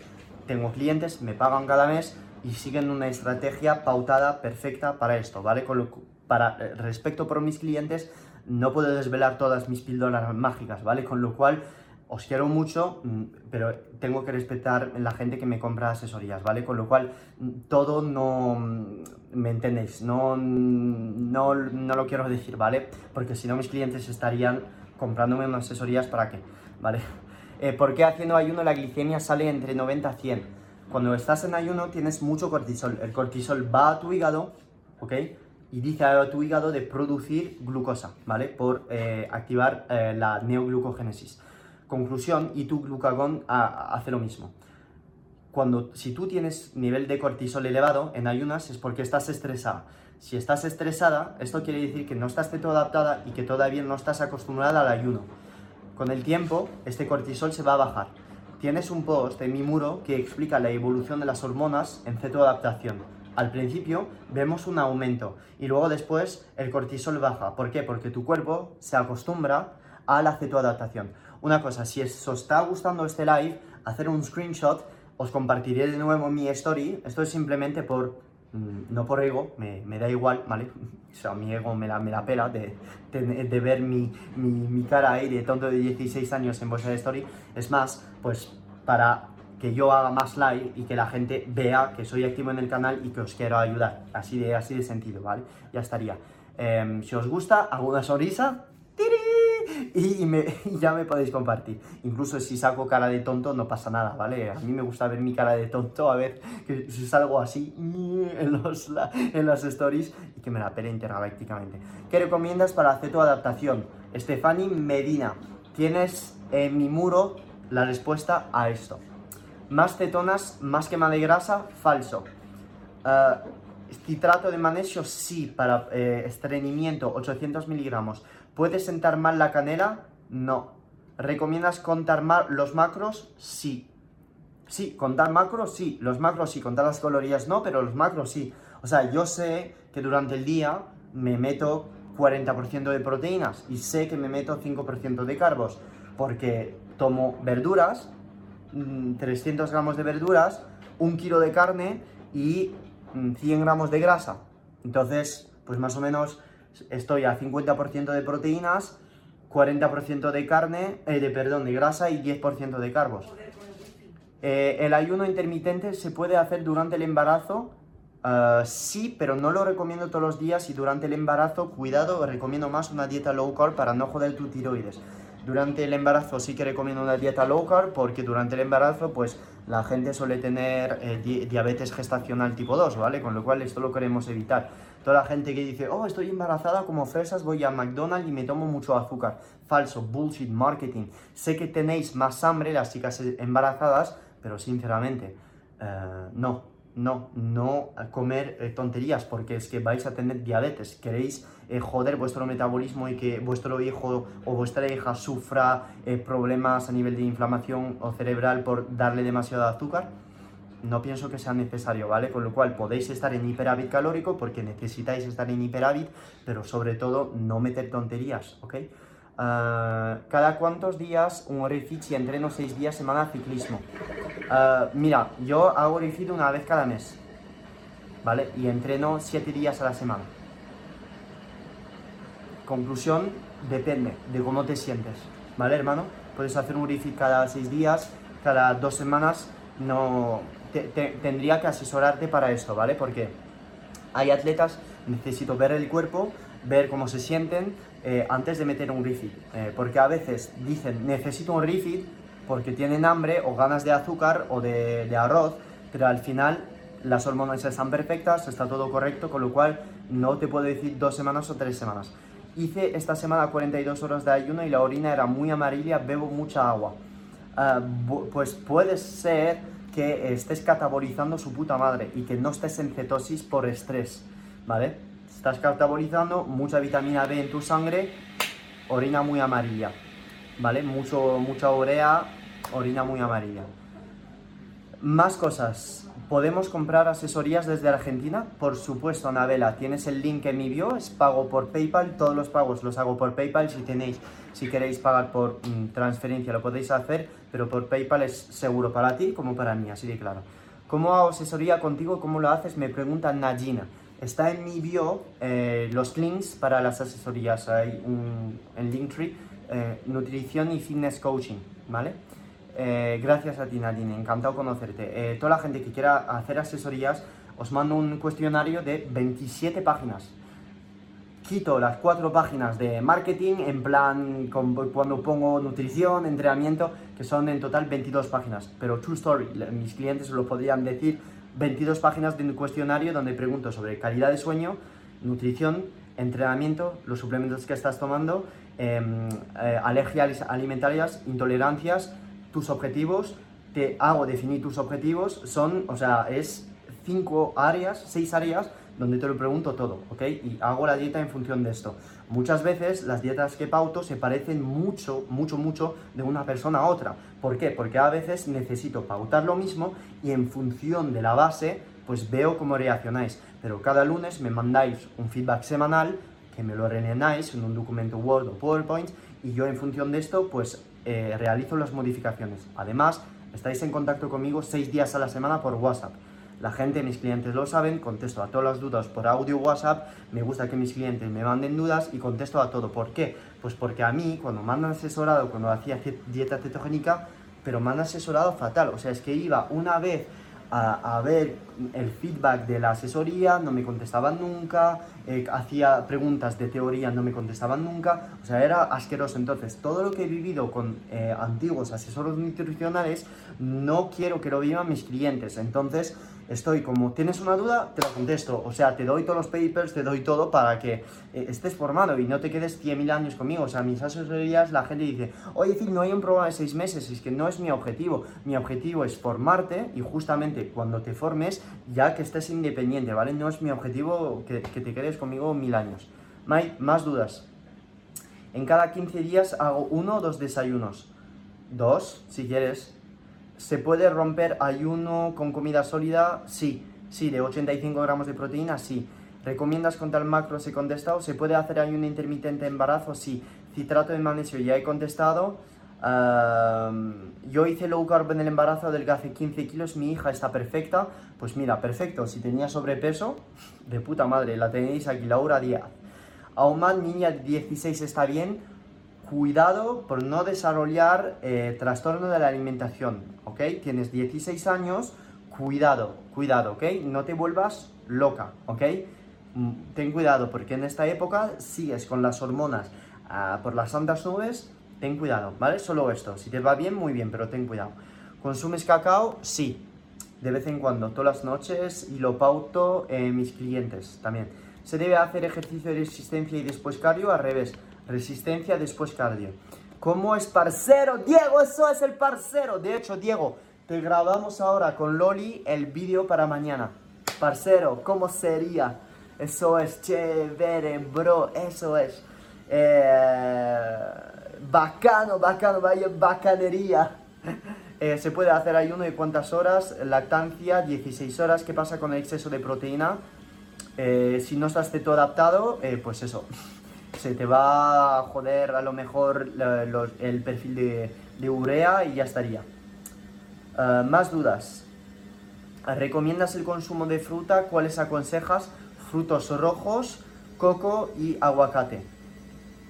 tengo clientes, me pagan cada mes y siguen una estrategia pautada perfecta para esto, ¿vale? Con lo, para eh, respecto por mis clientes, no puedo desvelar todas mis píldoras mágicas, ¿vale? Con lo cual, os quiero mucho, mm, pero tengo que respetar la gente que me compra asesorías, ¿vale? Con lo cual, mm, todo no... Mm, ¿Me entendéis? No, no, no lo quiero decir, ¿vale? Porque si no mis clientes estarían comprándome unas asesorías para qué, ¿vale? Eh, ¿Por qué haciendo ayuno la glicemia sale entre 90 a 100? Cuando estás en ayuno tienes mucho cortisol. El cortisol va a tu hígado, ¿ok? y dice a tu hígado de producir glucosa, ¿vale? Por eh, activar eh, la neoglucogénesis. Conclusión, y tu glucagón hace lo mismo. Cuando, si tú tienes nivel de cortisol elevado en ayunas es porque estás estresada. Si estás estresada, esto quiere decir que no estás adaptada y que todavía no estás acostumbrada al ayuno. Con el tiempo, este cortisol se va a bajar. Tienes un post en mi muro que explica la evolución de las hormonas en cetoadaptación al principio vemos un aumento y luego después el cortisol baja. ¿Por qué? Porque tu cuerpo se acostumbra a la cetoadaptación. Una cosa, si os está gustando este live, hacer un screenshot, os compartiré de nuevo mi story. Esto es simplemente por, mm, no por ego, me, da igual, ¿vale? O sea, mi ego me la, me la pela de, de, ver mi, mi, cara ahí de tonto de 16 años en vuestra story. Es más, pues para que yo haga más live y que la gente vea que soy activo en el canal y que os quiero ayudar. Así de, así de sentido, ¿vale? Ya estaría. Em, si os gusta, hago una sonrisa y, me, ya me podéis compartir. Incluso si saco cara de tonto, no pasa nada, ¿vale? A mí me gusta ver mi cara de tonto, a ver que si salgo así en, los, en las stories y que me la pele intergalácticamente. ¿Qué recomiendas para hacer tu adaptación? Estefani Medina, tienes en mi muro la respuesta a esto. Más cetonas, más quema de grasa, falso. Uh, citrato de magnesio, sí, para eh, estreñimiento, 800 miligramos. ¿Puede sentar mal la canela? No. ¿Recomiendas contar los macros? Sí. Sí, contar macros, sí. Los macros sí, contar las calorías no, pero los macros sí. O sea, yo sé que durante el día me meto 40% de proteínas y sé que me meto 5% de carbos porque tomo verduras, 300 mm, gramos de verduras, un kilo de carne y 100 mm, gramos de grasa. Entonces, pues más o menos estoy a 50% de proteínas, 40% de carne, eh, de perdón, de grasa y 10% de carbos. Eh, el ayuno intermitente se puede hacer durante el embarazo, uh, sí, pero no lo recomiendo todos los días y durante el embarazo, cuidado, recomiendo más una dieta low carb para no joder tu tiroides. Durante el embarazo sí que recomiendo una dieta low carb porque durante el embarazo pues la gente suele tener eh, diabetes gestacional tipo 2, ¿vale? Con lo cual esto lo queremos evitar. Toda la gente que dice, oh, estoy embarazada como fresas, voy a McDonald's y me tomo mucho azúcar. Falso, bullshit, marketing. Sé que tenéis más hambre las chicas embarazadas, pero sinceramente, eh, no no, no comer eh, tonterías porque es que vais a tener diabetes. Queréis eh, joder vuestro metabolismo y que vuestro hijo o vuestra hija sufra eh, problemas a nivel de inflamación o cerebral por darle demasiado azúcar. No pienso que sea necesario, ¿vale? Con lo cual podéis estar en hiperávit calórico porque necesitáis estar en hiperávit, pero sobre todo no meter tonterías, ¿ok? Ah, ¿Cada cuántos días un refit si entreno 6 días semana ciclismo? Ah, mira, yo hago refit una vez cada mes, ¿vale? Y entreno 7 días a la semana. Conclusión, depende de cómo te sientes, ¿vale, hermano? Puedes hacer un refit cada 6 días, cada 2 semanas, no... tendría que asesorarte para esto, ¿vale? Porque hay atletas, necesito ver el cuerpo, ver cómo se sienten, eh, antes de meter un refit. Eh, porque a veces dicen necesito un refit porque tienen hambre o ganas de azúcar o de, arroz, pero al final las hormonas están perfectas, está todo correcto, con lo cual no te puedo decir dos semanas o tres semanas. Hice esta semana 42 horas de ayuno y la orina era muy amarilla, bebo mucha agua. Ah, pues puede ser que estés catabolizando su puta madre y que no estés en cetosis por estrés, ¿vale? Estás catabolizando mucha vitamina B en tu sangre, orina muy amarilla, ¿vale? Mucho, mucha urea, orina muy amarilla. Más cosas. ¿Podemos comprar asesorías desde Argentina? Por supuesto, Anabela. Tienes el link en mi bio, es pago por PayPal. Todos los pagos los hago por PayPal. Si tenéis, si queréis pagar por mm, transferencia, lo podéis hacer, pero por PayPal es seguro para ti como para mí, así de claro. ¿Cómo hago asesoría contigo? ¿Cómo lo haces? Me pregunta Najina. Está en mi bio eh, los links para las asesorías. Hay un, en Linktree, eh, nutrición y fitness coaching, ¿vale? Eh, gracias a ti, Nadine, encantado conocerte. toda la gente que quiera hacer asesorías, os mando un cuestionario de 27 páginas. Quito las cuatro páginas de marketing en plan cuando pongo nutrición, entrenamiento, que son en total 22 páginas. Pero true story, mis clientes lo podrían decir 22 páginas de un cuestionario donde pregunto sobre calidad de sueño, nutrición, entrenamiento, los suplementos que estás tomando, em, eh, alergias alimentarias, intolerancias, tus objetivos, te hago definir tus objetivos, son, o sea, es cinco áreas, seis áreas donde te lo pregunto todo, ¿ok? Y hago la dieta en función de esto. Muchas veces las dietas que pauto se parecen mucho, mucho, mucho de una persona a otra. ¿Por qué? Porque a veces necesito pautar lo mismo y en función de la base, pues veo cómo reaccionáis. Pero cada lunes me mandáis un feedback semanal que me lo rellenáis en un documento Word o PowerPoint y yo en función de esto, pues eh, realizo las modificaciones. Además, estáis en contacto conmigo seis días a la semana por WhatsApp. La gente, mis clientes lo saben, contesto a todas las dudas por audio WhatsApp, me gusta que mis clientes me manden dudas y contesto a todo. ¿Por qué? Pues porque a mí, cuando me han asesorado, cuando hacía dieta cetogénica, pero me han asesorado fatal. O sea, es que iba una vez a, ver el feedback de la asesoría, no me contestaban nunca, eh, hacía preguntas de teoría, no me contestaban nunca, o sea, era asqueroso. Entonces, todo lo que he vivido con eh, antiguos asesores nutricionales, no quiero que lo vivan mis clientes. Entonces, estoy como, ¿tienes una duda? Te lo contesto. O sea, te doy todos los papers, te doy todo para que eh, estés formado y no te quedes 100.000 años conmigo. O sea, mis asesorías, la gente dice, oye, no hay un programa de 6 meses, es que no es mi objetivo. Mi objetivo es formarte y justamente cuando te formes, ya que estés independiente, ¿vale? No es mi objetivo que, que te quedes conmigo mil años. Mike, más dudas. En cada 15 días hago uno o dos desayunos. Dos, si quieres. ¿Se puede romper ayuno con comida sólida? Sí, sí, de 85 gramos de proteína, sí. ¿Recomiendas con tal macro? Se contestado. ¿Se puede hacer ayuno intermitente embarazo? Sí. Citrato de magnesio, ya he contestado. yo hice low carb en el embarazo, adelgacé 15 kilos, mi hija está perfecta. Pues mira, perfecto. Si tenía sobrepeso, de puta madre, la tenéis aquí, Laura Díaz. Auman, niña de 16 está bien cuidado por no desarrollar eh, trastorno de la alimentación, ¿ok? Tienes 16 años, cuidado, cuidado, ¿ok? No te vuelvas loca, ¿ok? Mm, ten cuidado porque en esta época sigues con las hormonas ah, por las santas nubes, ten cuidado, ¿vale? Solo esto, si te va bien, muy bien, pero ten cuidado. ¿Consumes cacao? Sí, de vez en cuando, todas las noches y lo pauto mis clientes también. ¿Se debe hacer ejercicio de resistencia y después cardio? Al revés Resistencia, después cardio. ¿Cómo es parcero? Diego, eso es el parcero. De hecho, Diego, te grabamos ahora con Loli el vídeo para mañana. Parcero, ¿cómo sería? Eso es chévere, bro. Eso es. Eh, bacano, bacano, vaya bacanería. Eh, se puede hacer ayuno de cuántas horas, lactancia 16 horas. ¿Qué pasa con el exceso de proteína? Eh, si no estás ceto adaptado, pues eso, se te va a joder a lo mejor el perfil de, urea y ya estaría. Eh, más dudas. ¿Recomiendas el consumo de fruta? ¿Cuáles aconsejas? Frutos rojos, coco y aguacate.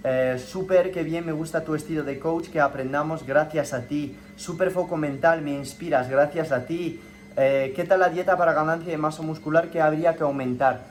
Eh, súper, que bien, me gusta tu estilo de coach, que aprendamos gracias a ti. Súper foco mental, me inspiras gracias a ti. Eh, ¿Qué tal la dieta para ganancia de masa muscular que habría que aumentar?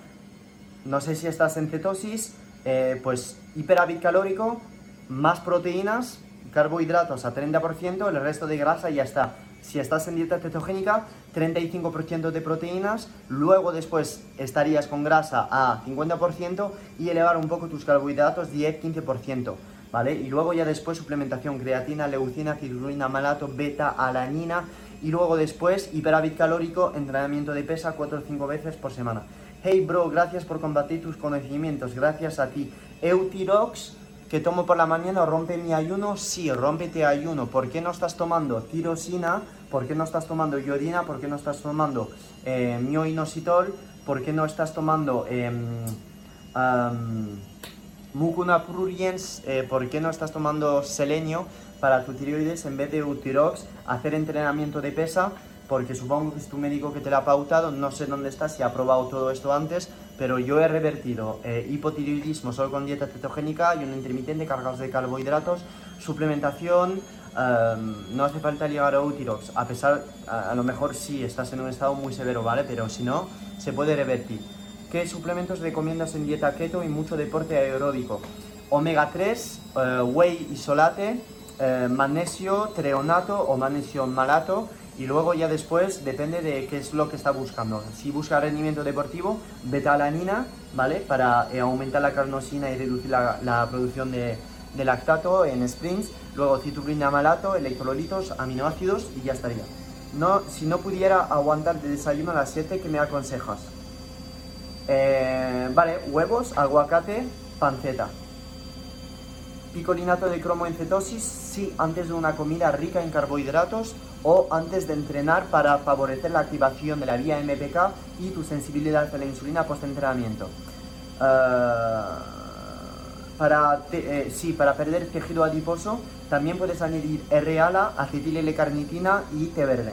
No sé si estás en cetosis, eh, pues hiperávit calórico, más proteínas, carbohidratos a 30%, el resto de grasa y ya está. Si estás en dieta cetogénica, 35% de proteínas, luego después estarías con grasa a 50% y elevar un poco tus carbohidratos 10-15%, ¿vale? Y luego ya después suplementación creatina, leucina, citrulina, malato, beta, alanina y luego después hiperávit calórico, entrenamiento de pesa 4 o 5 veces por semana. Hey bro, gracias por combatir tus conocimientos, gracias a ti. Eutirox que tomo por la mañana rompe mi ayuno, sí, rompete ayuno. ¿Por qué no estás tomando tirosina? ¿Por qué no estás tomando iodina? ¿Por qué no estás tomando eh, mioinositol? ¿Por qué no estás tomando pruriens? Eh, ¿Por qué no estás tomando selenio para tu tiroides en vez de utirox? Hacer entrenamiento de pesa porque supongo que es tu médico que te lo ha pautado, no sé dónde está, si ha probado todo esto antes, pero yo he revertido eh, hipotiroidismo solo con dieta cetogénica y un intermitente cargados de carbohidratos, suplementación, em, no hace falta llegar a Utirox, a pesar, a, lo mejor sí estás en un estado muy severo, ¿vale? Pero si no, se puede revertir. ¿Qué suplementos recomiendas en dieta keto y mucho deporte aeróbico? Omega 3, eh, whey isolate, eh, magnesio treonato o magnesio malato y luego ya después depende de qué es lo que está buscando. Si busca rendimiento deportivo, betalanina, ¿vale? Para eh, aumentar la carnosina y reducir la, producción de, lactato en sprints. Luego citrulina malato, electrolitos, aminoácidos y ya estaría. No, si no pudiera aguantar de desayuno a las 7, ¿qué me aconsejas? Eh, vale, huevos, aguacate, panceta. Picolinato de cromo en cetosis, sí, antes de una comida rica en carbohidratos o antes de entrenar para favorecer la activación de la vía MPK y tu sensibilidad a la insulina post-entrenamiento. Ah, para, eh, sí, para perder tejido adiposo también puedes añadir R-ALA, acetil L-carnitina y té verde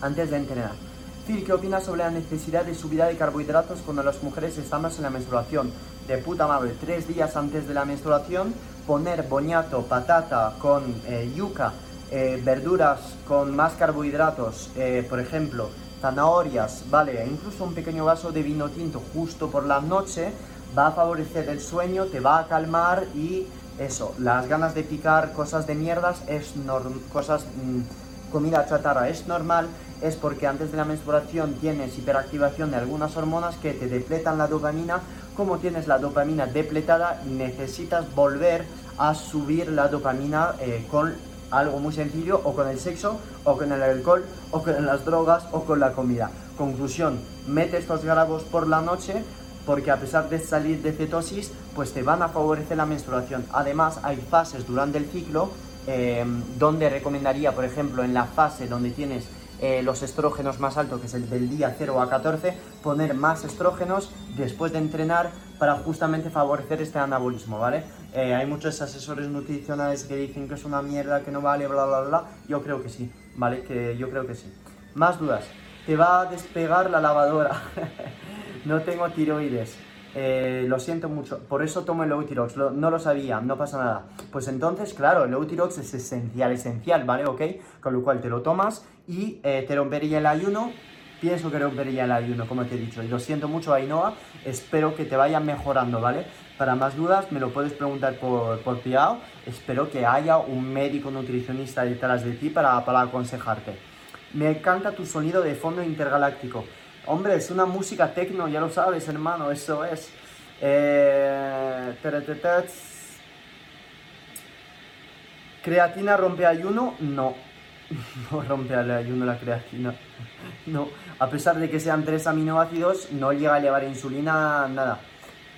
antes de entrenar. ¿Qué opinas sobre la necesidad de subida de carbohidratos cuando las mujeres estamos en la menstruación? De puta madre, tres días antes de la menstruación poner boñato, patata con eh, yuca, eh, verduras con más carbohidratos, eh, por ejemplo, zanahorias, vale, incluso un pequeño vaso de vino tinto justo por la noche, va a favorecer el sueño, te va a calmar y eso, las ganas de picar cosas de mierdas es cosas, mm, comida chatarra es normal, es porque antes de la menstruación tienes hiperactivación de algunas hormonas que te depletan la dopamina como tienes la dopamina depletada, necesitas volver a subir la dopamina eh, con algo muy sencillo, o con el sexo, o con el alcohol, o con las drogas, o con la comida. Conclusión, mete estos grabos por la noche porque a pesar de salir de cetosis, pues te van a favorecer la menstruación. Además, hay fases durante el ciclo eh, donde recomendaría, por ejemplo, en la fase donde tienes eh, los estrógenos más altos, que es el del día 0 a 14, poner más estrógenos después de entrenar para justamente favorecer este anabolismo, ¿vale? Eh, hay muchos asesores nutricionales que dicen que es una mierda, que no vale, bla, bla, bla. Yo creo que sí, ¿vale? Que yo creo que sí. Más dudas. Te va a despegar la lavadora. no tengo tiroides. Eh, lo siento mucho, por eso tomo el Eutirox, no lo sabía, no pasa nada. Pues entonces, claro, el Eutirox es esencial, esencial, ¿vale? ¿Ok? Con lo cual te lo tomas y eh, te rompería el ayuno. Pienso que rompería el ayuno, como te he dicho. Y lo siento mucho, Ainhoa. Espero que te vaya mejorando, ¿vale? Para más dudas, me lo puedes preguntar por, por Piao. Espero que haya un médico nutricionista detrás de ti para, para aconsejarte. Me encanta tu sonido de fondo intergaláctico. Hombre, es una música tecno, ya lo sabes, hermano, eso es. Eh, ¿Creatina rompe ayuno? No. No rompe el ayuno la creatina. No. A pesar de que sean tres aminoácidos, no llega a elevar insulina, nada.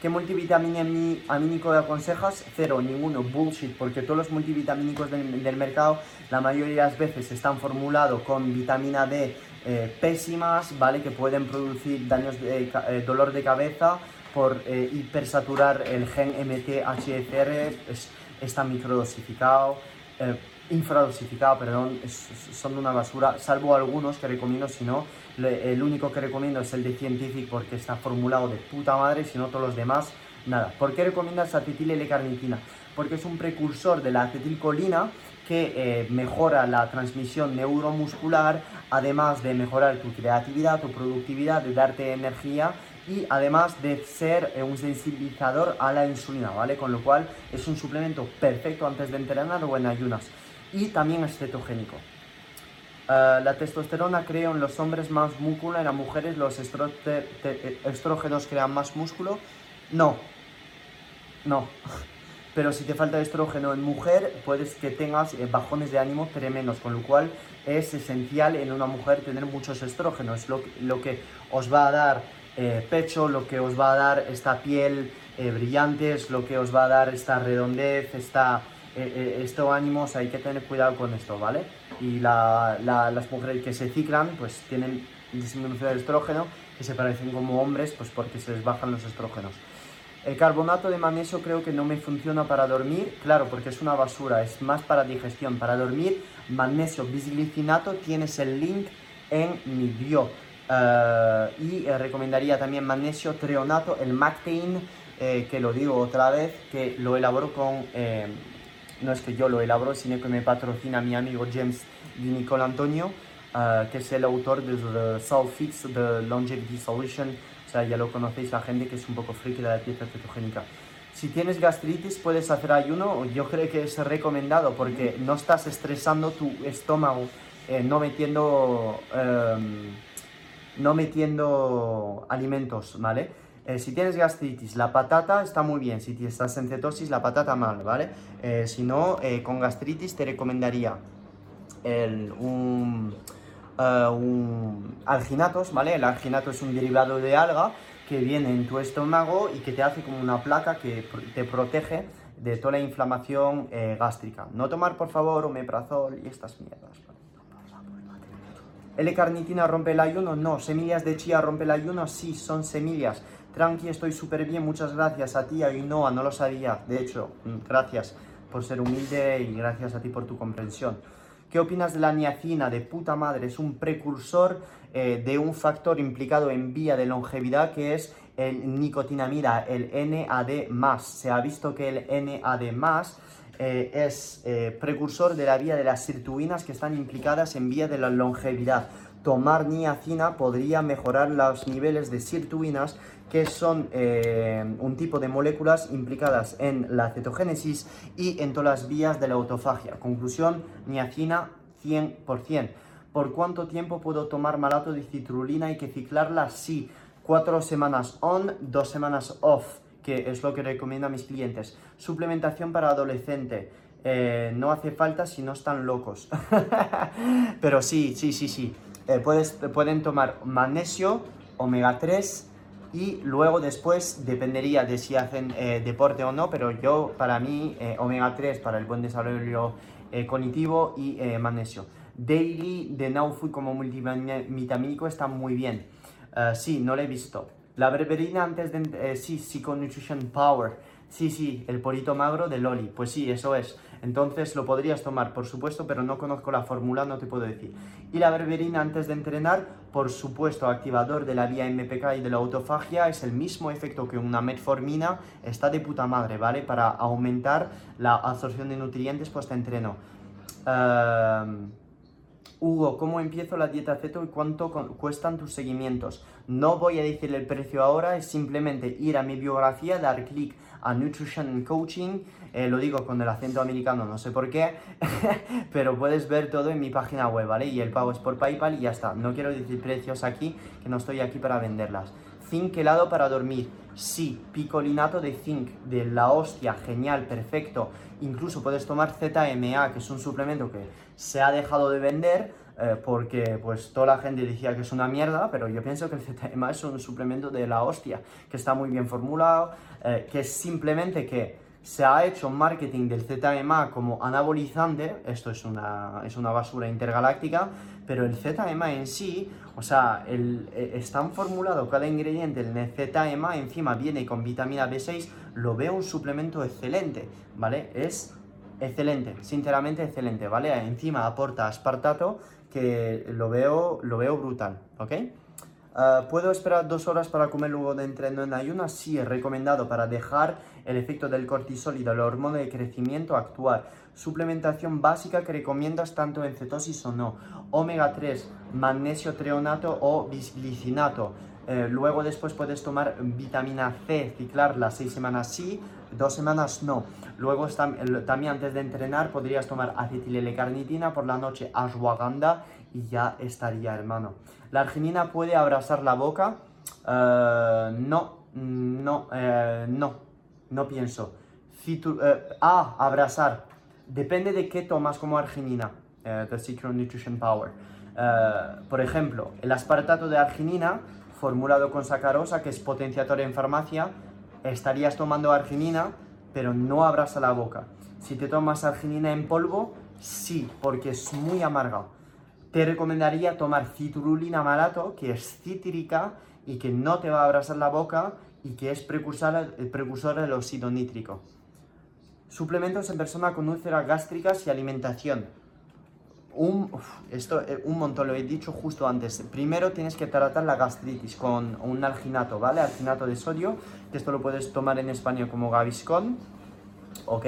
¿Qué multivitamínico aconsejas? Cero, ninguno, bullshit, porque todos los multivitamínicos del, mercado la mayoría de las veces están formulados con vitamina D eh, pésimas, ¿vale? Que pueden producir daños de, eh, dolor de cabeza por eh, hipersaturar el gen MTHFR, es, está microdosificado, infradosificado, perdón, son una basura, salvo algunos que recomiendo, si no, el único que recomiendo es el de Scientific porque está formulado de puta madre, si no todos los demás, nada. ¿Por qué recomiendas acetil L-carnitina? Porque es un precursor de la acetilcolina que eh, mejora la transmisión neuromuscular, además de mejorar tu creatividad, tu productividad, de darte energía y además de ser eh, un sensibilizador a la insulina, ¿vale? Con lo cual es un suplemento perfecto antes de entrenar o en ayunas y también es cetogénico. Eh, la testosterona crea en los hombres más músculo, en las mujeres los estrógenos crean más músculo. No, no. Pero si te falta estrógeno en mujer, puedes que tengas eh, bajones de ánimo tremendos, con lo cual es esencial en una mujer tener muchos estrógenos, lo, lo que os va a dar eh, pecho, lo que os va a dar esta piel brillante, es lo que os va a dar esta redondez, esta eh, eh, estos ánimos hay que tener cuidado con esto, ¿vale? Y las mujeres que se ciclan, pues tienen disminución de estrógeno, que se parecen como hombres, pues porque se les bajan los estrógenos. El carbonato de magnesio creo que no me funciona para dormir, claro, porque es una basura, es más para digestión. Para dormir, magnesio bisglicinato, tienes el link en mi bio. Eh, y recomendaría también magnesio treonato, el Mactain, que lo digo otra vez, que lo elaboro con no es que yo lo elaboro, sino que me patrocina mi amigo James Di Nicole Antonio, ah, que es el autor de The Fix The Longevity Solution. O sea, ya lo conocéis la gente que es un poco friki de la dieta cetogénica. Si tienes gastritis, puedes hacer ayuno. Yo creo que es recomendado porque no estás estresando tu estómago, eh, no metiendo, em, no metiendo alimentos, ¿vale? Eh, si tienes gastritis, la patata está muy bien. Si estás en cetosis, la patata mal, ¿vale? Eh, si no, eh, con gastritis te recomendaría un, un, alginatos, ¿vale? El alginato es un derivado de alga que viene en tu estómago y que te hace como una placa que te protege de toda la inflamación gástrica. No tomar, por favor, omeprazol y estas mierdas. ¿L-carnitina rompe el ayuno? No. ¿Semillas de chía rompe el ayuno? Sí, son semillas. Tranqui, estoy súper bien, muchas gracias a ti, a no lo sabía. De hecho, mm, gracias por ser humilde y gracias a ti por tu comprensión. ¿Qué opinas de la niacina? De puta madre, es un precursor eh, de un factor implicado en vía de longevidad que es el nicotinamida, el NAD+. Se ha visto que el NAD+, eh, es eh, precursor de la vía de las sirtuinas que están implicadas en vía de la longevidad. Tomar niacina podría mejorar los niveles de sirtuinas que son eh, un tipo de moléculas implicadas en la cetogénesis y en todas las vías de la autofagia. Conclusión, niacina 100%. ¿Por cuánto tiempo puedo tomar malato de citrulina? ¿Hay que ciclarla? Sí. Cuatro semanas on, dos semanas off, que es lo que recomiendo a mis clientes. Suplementación para adolescente. Eh, no hace falta si no están locos. Pero sí, sí, sí, sí. Eh, puedes, pueden tomar magnesio, omega 3, y luego después dependería de si hacen eh, deporte o no, pero yo para mí eh, omega 3 para el buen desarrollo eh, cognitivo y magnesio. Daily de Now Food como multivitamínico está muy bien. sí, no lo he visto. La berberina antes de... sí, Psycho Nutrition Power. Sí, sí, el porito magro de Loli. Pues sí, eso es. Entonces lo podrías tomar, por supuesto, pero no conozco la fórmula, no te puedo decir. Y la berberina antes de entrenar, por supuesto, activador de la vía MPK y de la autofagia, es el mismo efecto que una metformina, está de puta madre, ¿vale? Para aumentar la absorción de nutrientes post-entreno. Em, Hugo, ¿cómo empiezo la dieta ceto y cuánto cuestan tus seguimientos? No voy a decir el precio ahora, es simplemente ir a mi biografía, dar clic a Nutrition Coaching eh, lo digo con el acento americano, no sé por qué, pero puedes ver todo en mi página web, ¿vale? Y el pago es por PayPal y ya está. No quiero decir precios aquí, que no estoy aquí para venderlas. Zinc helado para dormir. Sí, picolinato de zinc, de la hostia, genial, perfecto. Incluso puedes tomar ZMA, que es un suplemento que se ha dejado de vender eh, porque pues toda la gente decía que es una mierda, pero yo pienso que el ZMA es un suplemento de la hostia, que está muy bien formulado, eh, que es simplemente que Se ha hecho marketing del ZMA como anabolizante, esto es una, es una basura intergaláctica, pero el ZMA en sí, o sea, el, eh, están formulado cada ingrediente en el ZMA, encima viene con vitamina B6, lo veo un suplemento excelente, ¿vale? Es excelente, sinceramente excelente, ¿vale? Encima aporta aspartato, que lo veo, lo veo brutal, ¿ok? Ah, ¿Puedo esperar dos horas para comer luego de entreno en ayunas? Sí, es recomendado para dejar el efecto del cortisol y del hormona de crecimiento actuar. Suplementación básica que recomiendas tanto en cetosis o no. Omega 3, magnesio treonato o bisglicinato. Eh, luego después puedes tomar vitamina C, ciclarla seis semanas sí, dos semanas no. Luego también antes de entrenar podrías tomar acetilelecarnitina por la noche, ashwagandha y ya estaría, hermano. ¿La arginina puede abrasar la boca? Eh, no, no, eh, no, no pienso. Eh, ah, abrazar. Depende de qué tomas como arginina. the Secret Nutrition Power. por ejemplo, el aspartato de arginina, formulado con sacarosa, que es potenciador en farmacia, estarías tomando arginina, pero no abrasa la boca. Si te tomas arginina en polvo, sí, porque es muy amarga te recomendaría tomar citrulina malato, que es cítrica y que no te va a abrasar la boca y que es precursor, el precursor del óxido nítrico. Suplementos en persona con úlceras gástricas y alimentación. Un, esto, eh, un montón, lo he dicho justo antes. Primero tienes que tratar la gastritis con un alginato, ¿vale? Alginato de sodio, que esto lo puedes tomar en España como Gaviscon, ¿ok?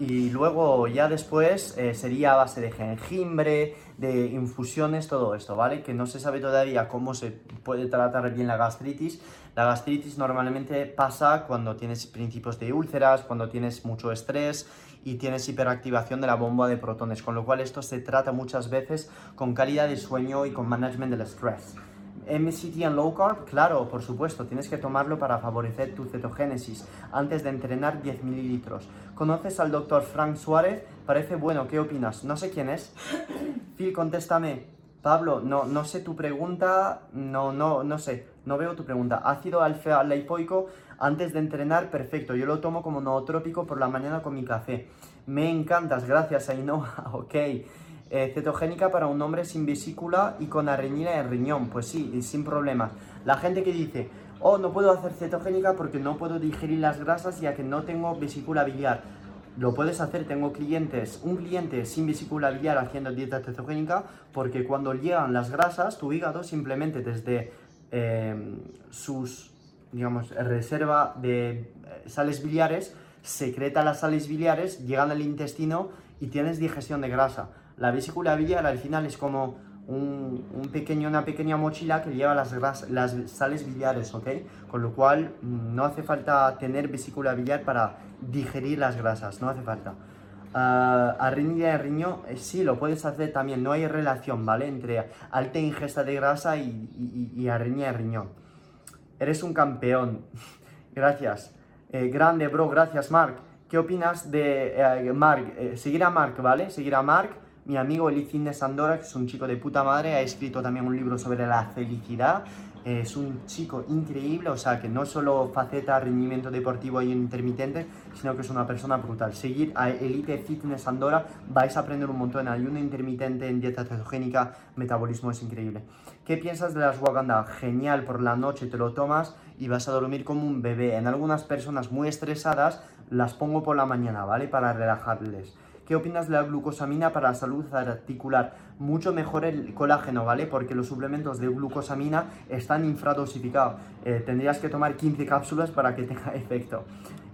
Y luego ya después eh, sería a base de jengibre, de infusiones, todo esto, ¿vale? Que no se sabe todavía cómo se puede tratar bien la gastritis. La gastritis normalmente pasa cuando tienes principios de úlceras, cuando tienes mucho estrés y tienes hiperactivación de la bomba de protones, con lo cual esto se trata muchas veces con calidad de sueño y con management del estrés. MCT en low carb, claro, por supuesto, tienes que tomarlo para favorecer tu cetogénesis antes de entrenar 10 mililitros. ¿Conoces al doctor Frank Suárez? Parece bueno, ¿qué opinas? No sé quién es. Phil, contéstame. Pablo, no, no sé tu pregunta, no, no, no sé, no veo tu pregunta. Ácido alfa lipoico antes de entrenar, perfecto. Yo lo tomo como nootrópico por la mañana con mi café. Me encantas, gracias Ainhoa, ok. Eh, cetogénica para un hombre sin vesícula y con arreñina en riñón. Pues sí, sin problema. La gente que dice, oh, no puedo hacer cetogénica porque no puedo digerir las grasas ya que no tengo vesícula biliar. Lo puedes hacer, tengo clientes, un cliente sin vesícula biliar haciendo dieta cetogénica porque cuando llegan las grasas, tu hígado simplemente desde eh, sus, digamos, reserva de eh, sales biliares, secreta las sales biliares, llegan al intestino y tienes digestión de grasa. La vesícula biliar al final es como un, pequeño, una pequeña mochila que lleva las, las sales biliares, ¿ok? Con lo cual no hace falta tener vesícula biliar para digerir las grasas, no hace falta. Uh, arritmia de riñón, eh, sí, lo puedes hacer también, no hay relación, ¿vale? Entre alta ingesta de grasa y, y, y arritmia de riñón. Eres un campeón, gracias. Eh, grande, bro, gracias, Mark. ¿Qué opinas de eh, Mark? seguir a Mark, ¿vale? Seguir a Mark mi amigo Eli Fitness Andorra, que es un chico de puta madre, ha escrito también un libro sobre la felicidad. Es un chico increíble, o sea que no solo faceta rendimiento deportivo y intermitente, sino que es una persona brutal. Seguir a Elite Fitness Andorra, vais a aprender un montón en ayuno intermitente, en dieta cetogénica, metabolismo es increíble. ¿Qué piensas de las ashwagandha? Genial, por la noche te lo tomas y vas a dormir como un bebé. En algunas personas muy estresadas las pongo por la mañana, ¿vale? Para relajarles. ¿Qué opinas de la glucosamina para la salud articular? Mucho mejor el colágeno, ¿vale? Porque los suplementos de glucosamina están infradosificados. Eh, tendrías que tomar 15 cápsulas para que tenga efecto.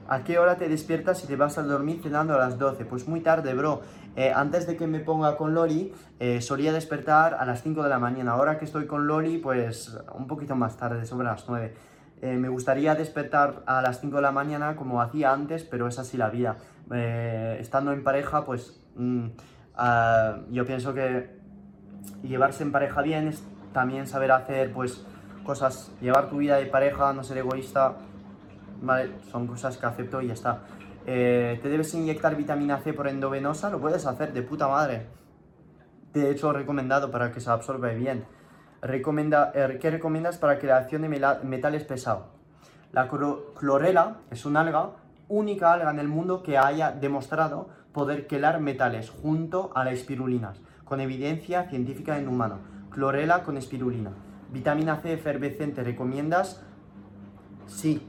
¿A qué hora te despiertas y te vas a dormir cenando a las 12? Pues muy tarde, bro. Eh, antes de que me ponga con Loli, eh, solía despertar a las 5 de la mañana. Ahora que estoy con Loli, pues un poquito más tarde, sobre las 9. me gustaría despertar a las 5 de la mañana como hacía antes, pero es así la vida. Eh, estando en pareja, pues mm, ah, yo pienso que llevarse en pareja bien es también saber hacer pues cosas, llevar tu vida de pareja, no ser egoísta, ¿vale? Son cosas que acepto y ya está. Eh, ¿Te debes inyectar vitamina C por endovenosa? Lo puedes hacer de puta madre. De hecho, recomendado para que se absorbe bien. Recomienda, eh, ¿Qué recomiendas para creación de metales pesados? La clorela es un alga única alga en el mundo que haya demostrado poder quelar metales junto a la espirulina, con evidencia científica en humano. Clorela con espirulina. Vitamina C efervescente, ¿recomiendas? Sí.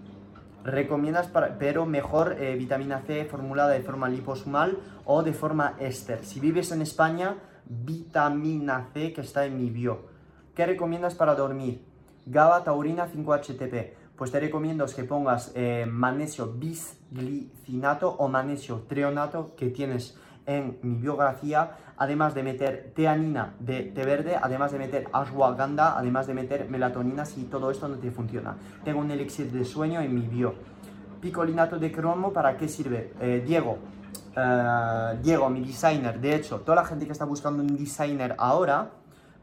Recomiendas, para, pero mejor eh, vitamina C formulada de forma liposomal o de forma éster. Si vives en España, vitamina C que está en mi bio. ¿Qué recomiendas para dormir? GABA taurina 5-HTP. Pues te recomiendo que pongas eh, magnesio bisglicinato o magnesio treonato que tienes en mi biografía, además de meter teanina de té verde, además de meter ashwagandha, además de meter melatonina si todo esto no te funciona. Tengo un elixir de sueño en mi bio. Picolinato de cromo, ¿para qué sirve? Eh, Diego, eh, Diego, mi designer, de hecho, toda la gente que está buscando un designer ahora,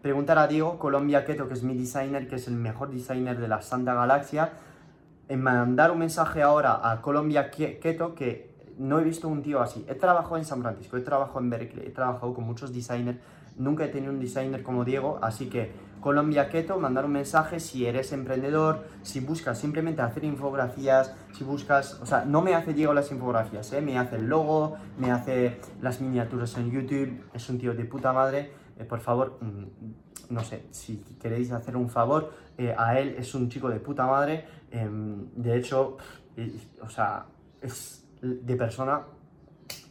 preguntar a Diego, Colombia Keto, que es mi designer, que es el mejor designer de la Santa Galaxia, mandar un mensaje ahora a Colombia Keto que no he visto un tío así. He trabajado en San Francisco, he trabajado en Berkeley, he trabajado con muchos designers, nunca he tenido un designer como Diego, así que Colombia Keto, mandar un mensaje si eres emprendedor, si buscas simplemente hacer infografías, si buscas, o sea, no me hace Diego las infografías, ¿eh? me hace el logo, me hace las miniaturas en YouTube, es un tío de puta madre, eh, por favor, mm, no sé, si queréis hacer un favor, eh, a él es un chico de puta madre, em, de hecho, o sea, es de persona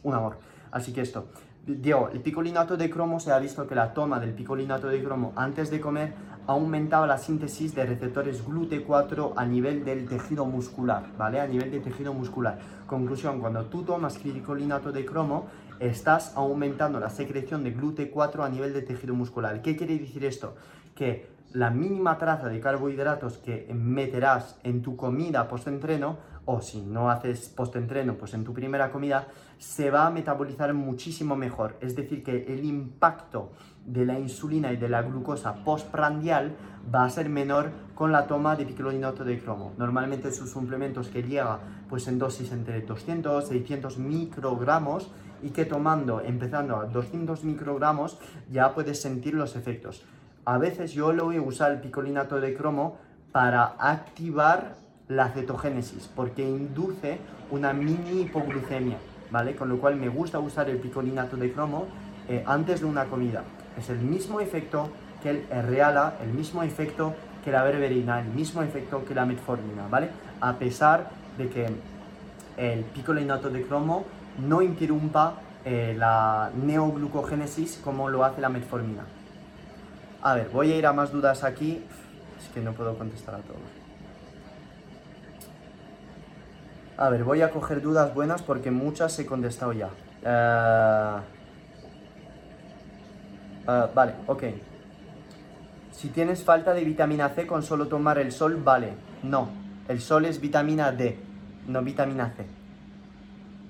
un amor. Así que esto, Diego, el picolinato de cromo se ha visto que la toma del picolinato de cromo antes de comer aumentaba la síntesis de receptores GLUT4 a nivel del tejido muscular, ¿vale? A nivel de tejido muscular. Conclusión, cuando tú tomas picolinato de cromo, estás aumentando la secreción de GLUT4 a nivel de tejido muscular. ¿Qué quiere decir esto? Que la mínima traza de carbohidratos que meterás en tu comida post-entreno, o si no haces post-entreno, pues en tu primera comida, se va a metabolizar muchísimo mejor. Es decir, que el impacto de la insulina y de la glucosa postprandial va a ser menor con la toma de picolinato de cromo. Normalmente sus suplementos que llega pues en dosis entre 200 600 microgramos y que tomando, empezando a 200 microgramos, ya puedes sentir los efectos. A veces yo lo voy a usar el picolinato de cromo para activar la cetogénesis, porque induce una mini hipoglucemia. ¿vale? Con lo cual me gusta usar el picolinato de cromo eh, antes de una comida. Es el mismo efecto que el Reala, el mismo efecto que la berberina, el mismo efecto que la metformina, ¿vale? A pesar de que el picolinato de cromo no interrumpa eh, la neoglucogénesis como lo hace la metformina. A ver, voy a ir a más dudas aquí. Es que no puedo contestar a todos. A ver, voy a coger dudas buenas porque muchas he contestado ya. Uh, uh, vale, ok. Si tienes falta de vitamina C con solo tomar el sol, vale. No, el sol es vitamina D, no vitamina C.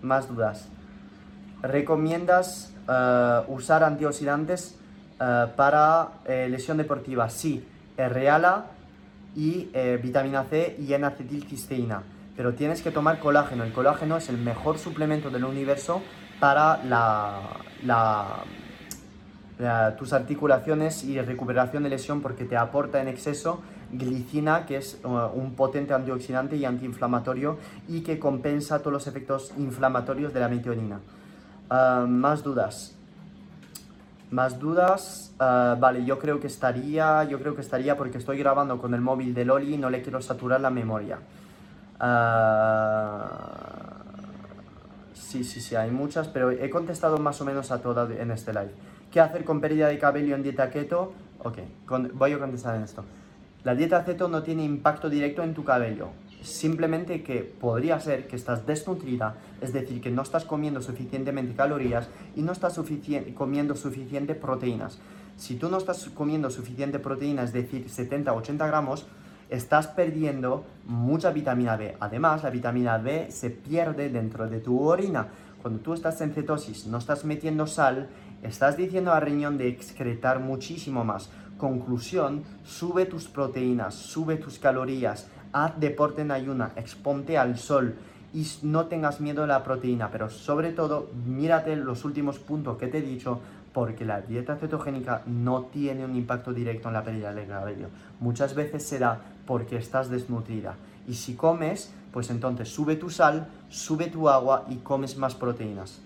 Más dudas. ¿Recomiendas uh, usar antioxidantes para eh, lesión deportiva? Sí, Reala y eh, vitamina C y N-acetilcisteína pero tienes que tomar colágeno. El colágeno es el mejor suplemento del universo para tus articulaciones y recuperación de lesión porque te aporta en exceso glicina, que es uh, un potente antioxidante y antiinflamatorio y que compensa todos los efectos inflamatorios de la metionina. Uh, más dudas. Más dudas, uh, vale, yo creo que estaría, yo creo que estaría porque estoy grabando con el móvil de Loli y no le quiero saturar la memoria. Sí, sí, sí, hay muchas, pero he contestado más o menos a todas en este live. ¿Qué hacer con pérdida de cabello en dieta keto? Ok, voy a contestar en esto. La dieta keto no tiene impacto directo en tu cabello. Simplemente que podría ser que estás desnutrida, es decir, que no estás comiendo suficientemente calorías y no estás comiendo suficiente proteínas. Si tú no estás comiendo suficiente proteína, es decir, 70-80 gramos, estás perdiendo mucha vitamina B. Además, la vitamina B se pierde dentro de tu orina. Cuando tú estás en cetosis, no estás metiendo sal, estás diciendo al riñón de excretar muchísimo más. Conclusión, sube tus proteínas, sube tus calorías, haz deporte en ayuna, exponte al sol y no tengas miedo a la proteína, pero sobre todo mírate los últimos puntos que te he dicho porque la dieta cetogénica no tiene un impacto directo en la pérdida de cabello. Muchas veces será porque estás desnutrida. Y si comes, pues entonces sube tu sal, sube tu agua y comes más proteínas.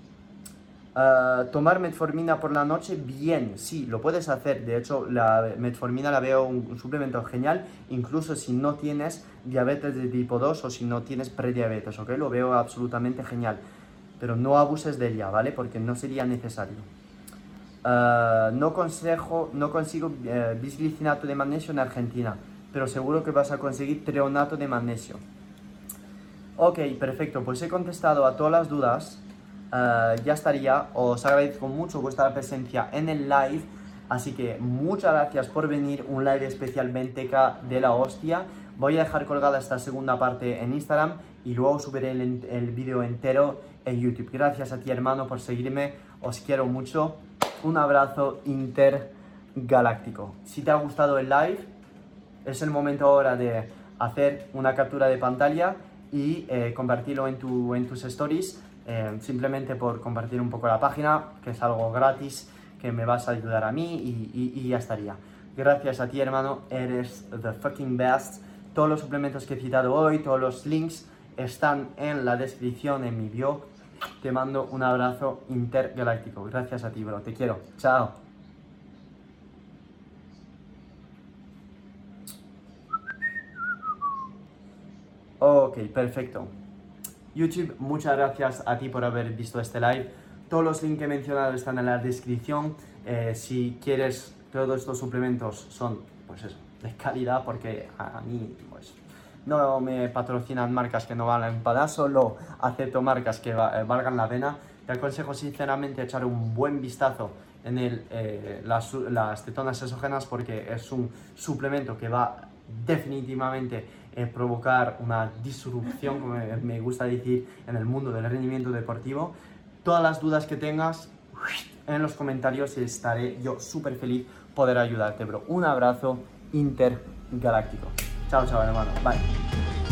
Ah, tomar metformina por la noche, bien, sí, lo puedes hacer. De hecho, la metformina la veo un, suplemento genial, incluso si no tienes diabetes de tipo 2 o si no tienes prediabetes, ¿ok? Lo veo absolutamente genial. Pero no abuses de ella, ¿vale? Porque no sería necesario. Ah, no, consejo, no consigo uh, bisglicinato de magnesio en Argentina, pero seguro que vas a conseguir treonato de magnesio. Ok, perfecto, pues he contestado a todas las dudas. Eh, ya estaría. Os agradezco mucho vuestra presencia en el live. Así que muchas gracias por venir. Un live especial Venteca de la hostia. Voy a dejar colgada esta segunda parte en Instagram y luego subiré el, el vídeo entero en YouTube. Gracias a ti hermano por seguirme. Os quiero mucho. Un abrazo intergaláctico. Si te ha gustado el live, es el momento ahora de hacer una captura de pantalla y eh, en, tu, en tus stories eh, simplemente por compartir un poco la página, que es algo gratis, que me vas a ayudar a mí y, ya estaría. Gracias a ti, hermano, eres the fucking best. Todos los suplementos que he citado hoy, todos los links están en la descripción, en mi bio. Te mando un abrazo intergaláctico. Gracias a ti, bro. Te quiero. Chao. Ok, perfecto. YouTube, muchas gracias a ti por haber visto este live. Todos los links que he mencionado están en la descripción. Eh, si quieres, todos estos suplementos son, pues eso, de calidad porque a, mí, pues, no me patrocinan marcas que no valen para solo acepto marcas que eh, valgan la pena. Te aconsejo sinceramente echar un buen vistazo en el, eh, las, las cetonas exógenas porque es un suplemento que va definitivamente eh, provocar una disrupción, como me gusta decir, en el mundo del rendimiento deportivo. Todas las dudas que tengas en los comentarios estaré yo súper feliz poder ayudarte, bro. Un abrazo intergaláctico. Chao, chao, hermano. Bye.